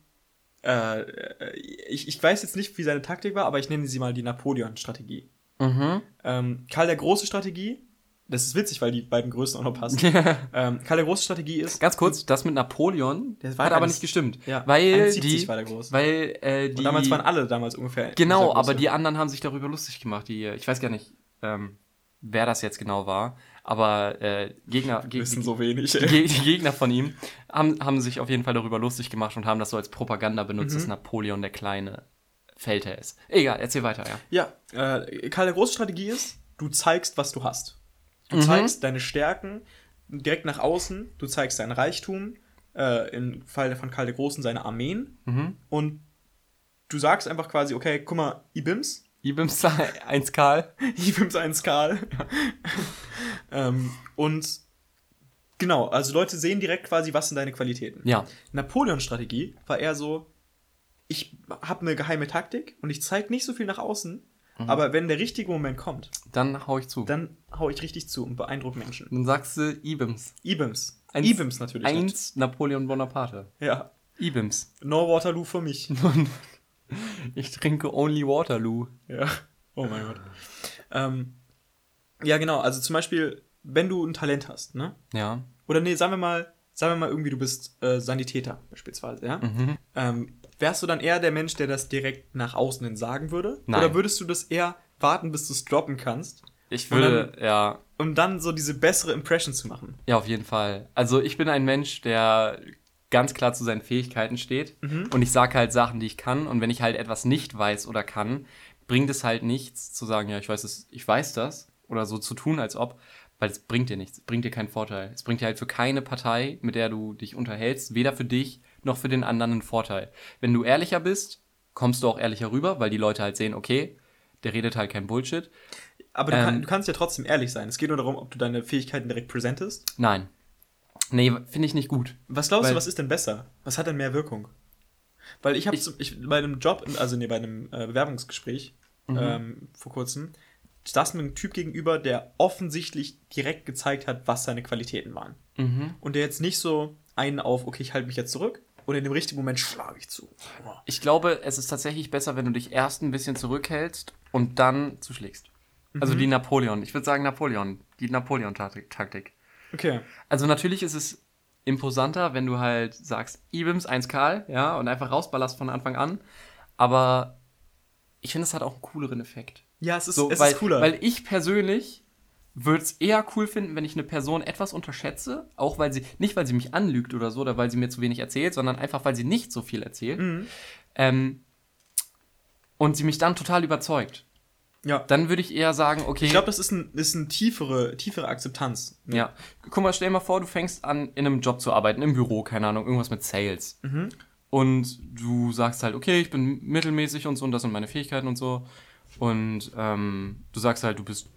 äh, ich, ich weiß jetzt nicht, wie seine Taktik war, aber ich nenne sie mal die Napoleon-Strategie. mhm. Ähm, Karl der Große Strategie, das ist witzig, weil die beiden Größen auch noch passen. ähm, Karl der Große Strategie ist, Ganz kurz, das mit Napoleon Das war hat aber nicht gestimmt. ja, weil 1,70 die, war der groß. weil äh, die Und damals waren alle damals ungefähr. Genau, aber die anderen haben sich darüber lustig gemacht. Die, ich weiß gar nicht, ähm, wer das jetzt genau war, aber äh, Gegner, Geg wissen so wenig. die, Ge- die Gegner von ihm haben, haben sich auf jeden Fall darüber lustig gemacht und haben das so als Propaganda benutzt, Mhm. dass Napoleon der kleine Feldherr ist. Egal, erzähl weiter, ja. Ja, äh, Karl der Große Strategie ist, du zeigst, was du hast. Du Mhm. zeigst deine Stärken direkt nach außen, du zeigst deinen Reichtum, äh, im Fall von Karl der Großen seine Armeen Mhm. und du sagst einfach quasi, okay, guck mal, Ibims, Ibims 1 Karl. Ibims 1 Karl. ähm, und genau, also Leute sehen direkt quasi, was sind deine Qualitäten. Ja, Napoleon-Strategie war eher so, ich habe eine geheime Taktik und ich zeige nicht so viel nach außen, Mhm. aber wenn der richtige Moment kommt, dann hau ich zu. Dann, dann hau ich richtig zu und beeindruck Menschen. sagst du Ibims. Ibims. Eins- Ibims natürlich. nicht. Eins Napoleon Bonaparte. Ja. Ibims. No Waterloo für mich. Ich trinke only Waterloo. ja. Oh mein Gott. Ähm, ja, genau. Also zum Beispiel, wenn du ein Talent hast, ne? Ja. Oder nee, sagen wir mal, sagen wir mal irgendwie, du bist äh, Sanitäter beispielsweise, ja? Mhm. Ähm, wärst du dann eher der Mensch, der das direkt nach außen hin sagen würde? Nein. Oder würdest du das eher warten, bis du es droppen kannst? Ich würde, ja, um dann so diese bessere Impression zu machen. Ja, auf jeden Fall. Also ich bin ein Mensch, der ganz klar zu seinen Fähigkeiten steht. Und ich sage halt Sachen, die ich kann. Und wenn ich halt etwas nicht weiß oder kann, bringt es halt nichts zu sagen, ja, ich weiß es, ich weiß das. Oder so zu tun, als ob, weil es bringt dir nichts, es bringt dir keinen Vorteil. Es bringt dir halt für keine Partei, mit der du dich unterhältst, weder für dich noch für den anderen einen Vorteil. Wenn du ehrlicher bist, kommst du auch ehrlicher rüber, weil die Leute halt sehen, okay, der redet halt kein Bullshit. Aber du, Ähm. kann, du kannst ja trotzdem ehrlich sein. Es geht nur darum, ob du deine Fähigkeiten direkt präsentest. Nein. Nee, finde ich nicht gut. Was glaubst Weil- du, was ist denn besser? Was hat denn mehr Wirkung? Weil ich habe bei einem Job, also nee, bei einem äh, Bewerbungsgespräch Mhm. ähm, vor kurzem, saß mir ein Typ gegenüber, der offensichtlich direkt gezeigt hat, was seine Qualitäten waren. Mhm. Und der jetzt nicht so einen auf, okay, ich halte mich jetzt zurück und in dem richtigen Moment schlage ich zu. Ich glaube, es ist tatsächlich besser, wenn du dich erst ein bisschen zurückhältst und dann zuschlägst. Also die Napoleon. Ich würde sagen Napoleon. Die Napoleon-Taktik. Okay. Also natürlich ist es imposanter, wenn du halt sagst, Ibims 1 Karl, ja, und einfach rausballerst von Anfang an. Aber ich finde, es hat auch einen cooleren Effekt. Ja, es ist, So, es weil, ist cooler. Weil ich persönlich würde es eher cool finden, wenn ich eine Person etwas unterschätze, auch weil sie, nicht weil sie mich anlügt oder so, oder weil sie mir zu wenig erzählt, sondern einfach, weil sie nicht so viel erzählt. Mhm. Ähm, und sie mich dann total überzeugt. Ja. Dann würde ich eher sagen, okay. Ich glaube, das ist, ein, ist eine tiefere, tiefere Akzeptanz. ne? Ja. Guck mal, stell dir mal vor, du fängst an, in einem Job zu arbeiten, im Büro, keine Ahnung, irgendwas mit Sales. Und du sagst halt, okay, ich bin mittelmäßig und so und das sind meine Fähigkeiten und so. Und ähm, du sagst halt, du bist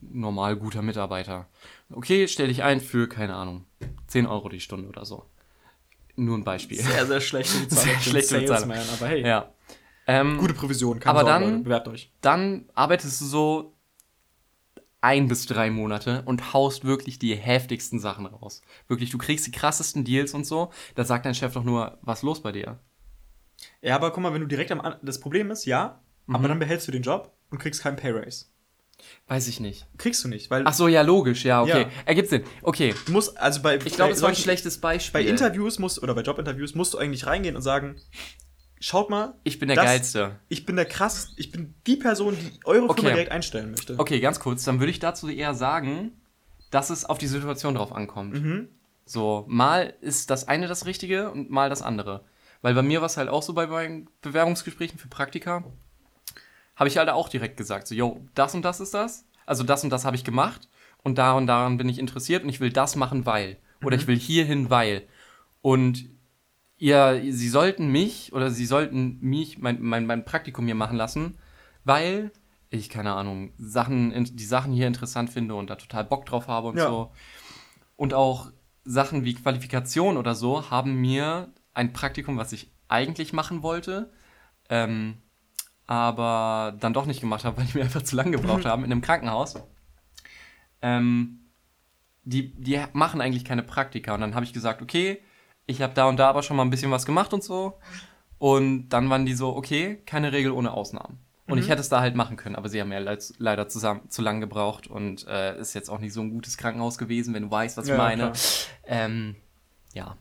normal guter Mitarbeiter. Okay, stell dich ein für, keine Ahnung, 10 Euro die Stunde oder so. Nur ein Beispiel. Sehr, sehr schlechte Bezahlung. Sehr schlechte Bezahlung. Aber hey, Ja. Ähm, gute Provision. Keine Aber Sorge, dann- Leute, bewerbt euch. dann arbeitest du so ein bis drei Monate und haust wirklich die heftigsten Sachen raus. Wirklich, du kriegst die krassesten Deals und so. Da sagt dein Chef doch nur, was ist los bei dir? Ja, aber guck mal, wenn du direkt am An Das Problem ist, ja, Mhm. aber dann behältst du den Job und kriegst keinen Pay Raise. Weiß ich nicht. Kriegst du nicht, weil Ach so, ja, logisch, ja, okay. Ja. Ergibt Sinn. Okay. du musst, also bei, Ich glaube, es war ein schlechtes Beispiel. Bei Interviews musst, oder bei Jobinterviews musst du eigentlich reingehen und sagen, schaut mal, Ich bin der das- Geilste. ich bin der krass, ich bin die Person, die eure Firma Okay. direkt einstellen möchte. Okay, ganz kurz. Dann würde ich dazu eher sagen, dass es auf die Situation drauf ankommt. Mhm. So, mal ist das eine das Richtige und mal das andere. Weil bei mir war es halt auch so bei meinen Bewerbungsgesprächen für Praktika, habe ich halt auch direkt gesagt, so, yo, das und das ist das. Also das und das habe ich gemacht und da und daran bin ich interessiert und ich will das machen, weil. Oder ich will hierhin, weil. Und ihr, sie sollten mich oder sie sollten mich, mein, mein, mein Praktikum hier machen lassen, weil ich, keine Ahnung, Sachen, die Sachen hier interessant finde und da total Bock drauf habe und Ja. so. Und auch Sachen wie Qualifikation oder so haben mir ein Praktikum, was ich eigentlich machen wollte, ähm, aber dann doch nicht gemacht habe, weil die mir einfach zu lange gebraucht haben, in einem Krankenhaus. Ähm, die, die machen eigentlich keine Praktika. Und dann habe ich gesagt, okay, ich habe da und da aber schon mal ein bisschen was gemacht und so. Und dann waren die so, okay, keine Regel ohne Ausnahmen. Und ich hätte es da halt machen können, aber sie haben ja leid, leider zusammen, zu lang gebraucht und äh, ist jetzt auch nicht so ein gutes Krankenhaus gewesen, wenn du weißt, was ich Ja, meine. Ähm, ja,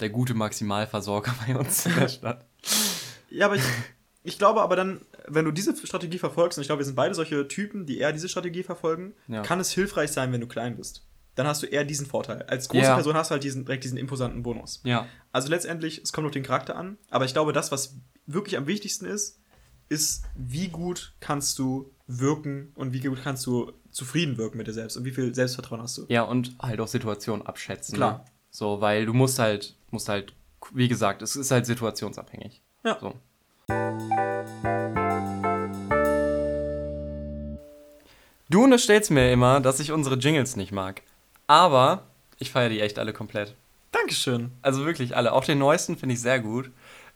der gute Maximalversorger bei uns in der Stadt. Ja, aber ich, ich glaube aber dann, wenn du diese Strategie verfolgst, und ich glaube, wir sind beide solche Typen, die eher diese Strategie verfolgen, Ja. kann es hilfreich sein, wenn du klein bist. Dann hast du eher diesen Vorteil. Als große Ja. Person hast du halt diesen, direkt diesen imposanten Bonus. Ja, Also letztendlich, es kommt auf den Charakter an, aber ich glaube, das, was wirklich am wichtigsten ist, ist, wie gut kannst du wirken und wie gut kannst du zufrieden wirken mit dir selbst und wie viel Selbstvertrauen hast du. ja, und halt auch Situationen abschätzen. Klar. Ne? So, weil du musst halt, musst halt, wie gesagt, es ist halt situationsabhängig. Ja. So. Du unterstellst mir immer, dass ich unsere Jingles nicht mag. Aber ich feiere die echt alle komplett. Dankeschön. Also wirklich alle. Auch den neuesten finde ich sehr gut.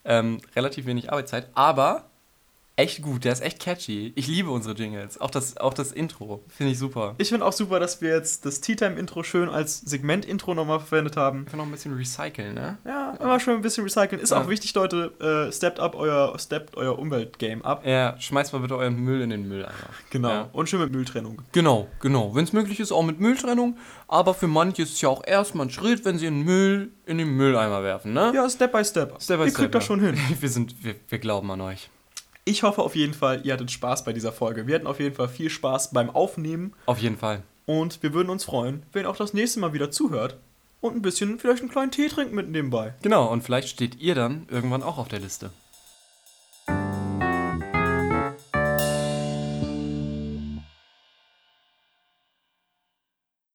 Ähm, relativ wenig Arbeitszeit, aber echt gut. Der ist echt catchy. Ich liebe unsere Jingles. Auch das, auch das Intro finde ich super. Ich finde auch super, dass wir jetzt das Tea Time Intro schön als Segment-Intro nochmal verwendet haben. Ich kann noch ein bisschen recyceln, ne? Ja, immer schön ein bisschen recyceln. Ist Ja. auch wichtig, Leute. Äh, steppt up euer, steppt euer Umweltgame ab. Ja, schmeißt mal bitte euren Müll in den Mülleimer. Genau. Ja. Und schön mit Mülltrennung. Genau, genau. Wenn es möglich ist, auch mit Mülltrennung. Aber für manche ist es ja auch erstmal ein Schritt, wenn sie den Müll in den Mülleimer werfen, ne? Ja, Step by Step. Step by Ihr step, kriegt das schon hin. Wir, sind, wir, wir glauben an euch. Ich hoffe auf jeden Fall, ihr hattet Spaß bei dieser Folge. Wir hatten auf jeden Fall viel Spaß beim Aufnehmen. Auf jeden Fall. Und wir würden uns freuen, wenn ihr auch das nächste Mal wieder zuhört. Und ein bisschen, vielleicht einen kleinen Tee trinken mit nebenbei. Genau, und vielleicht steht ihr dann irgendwann auch auf der Liste.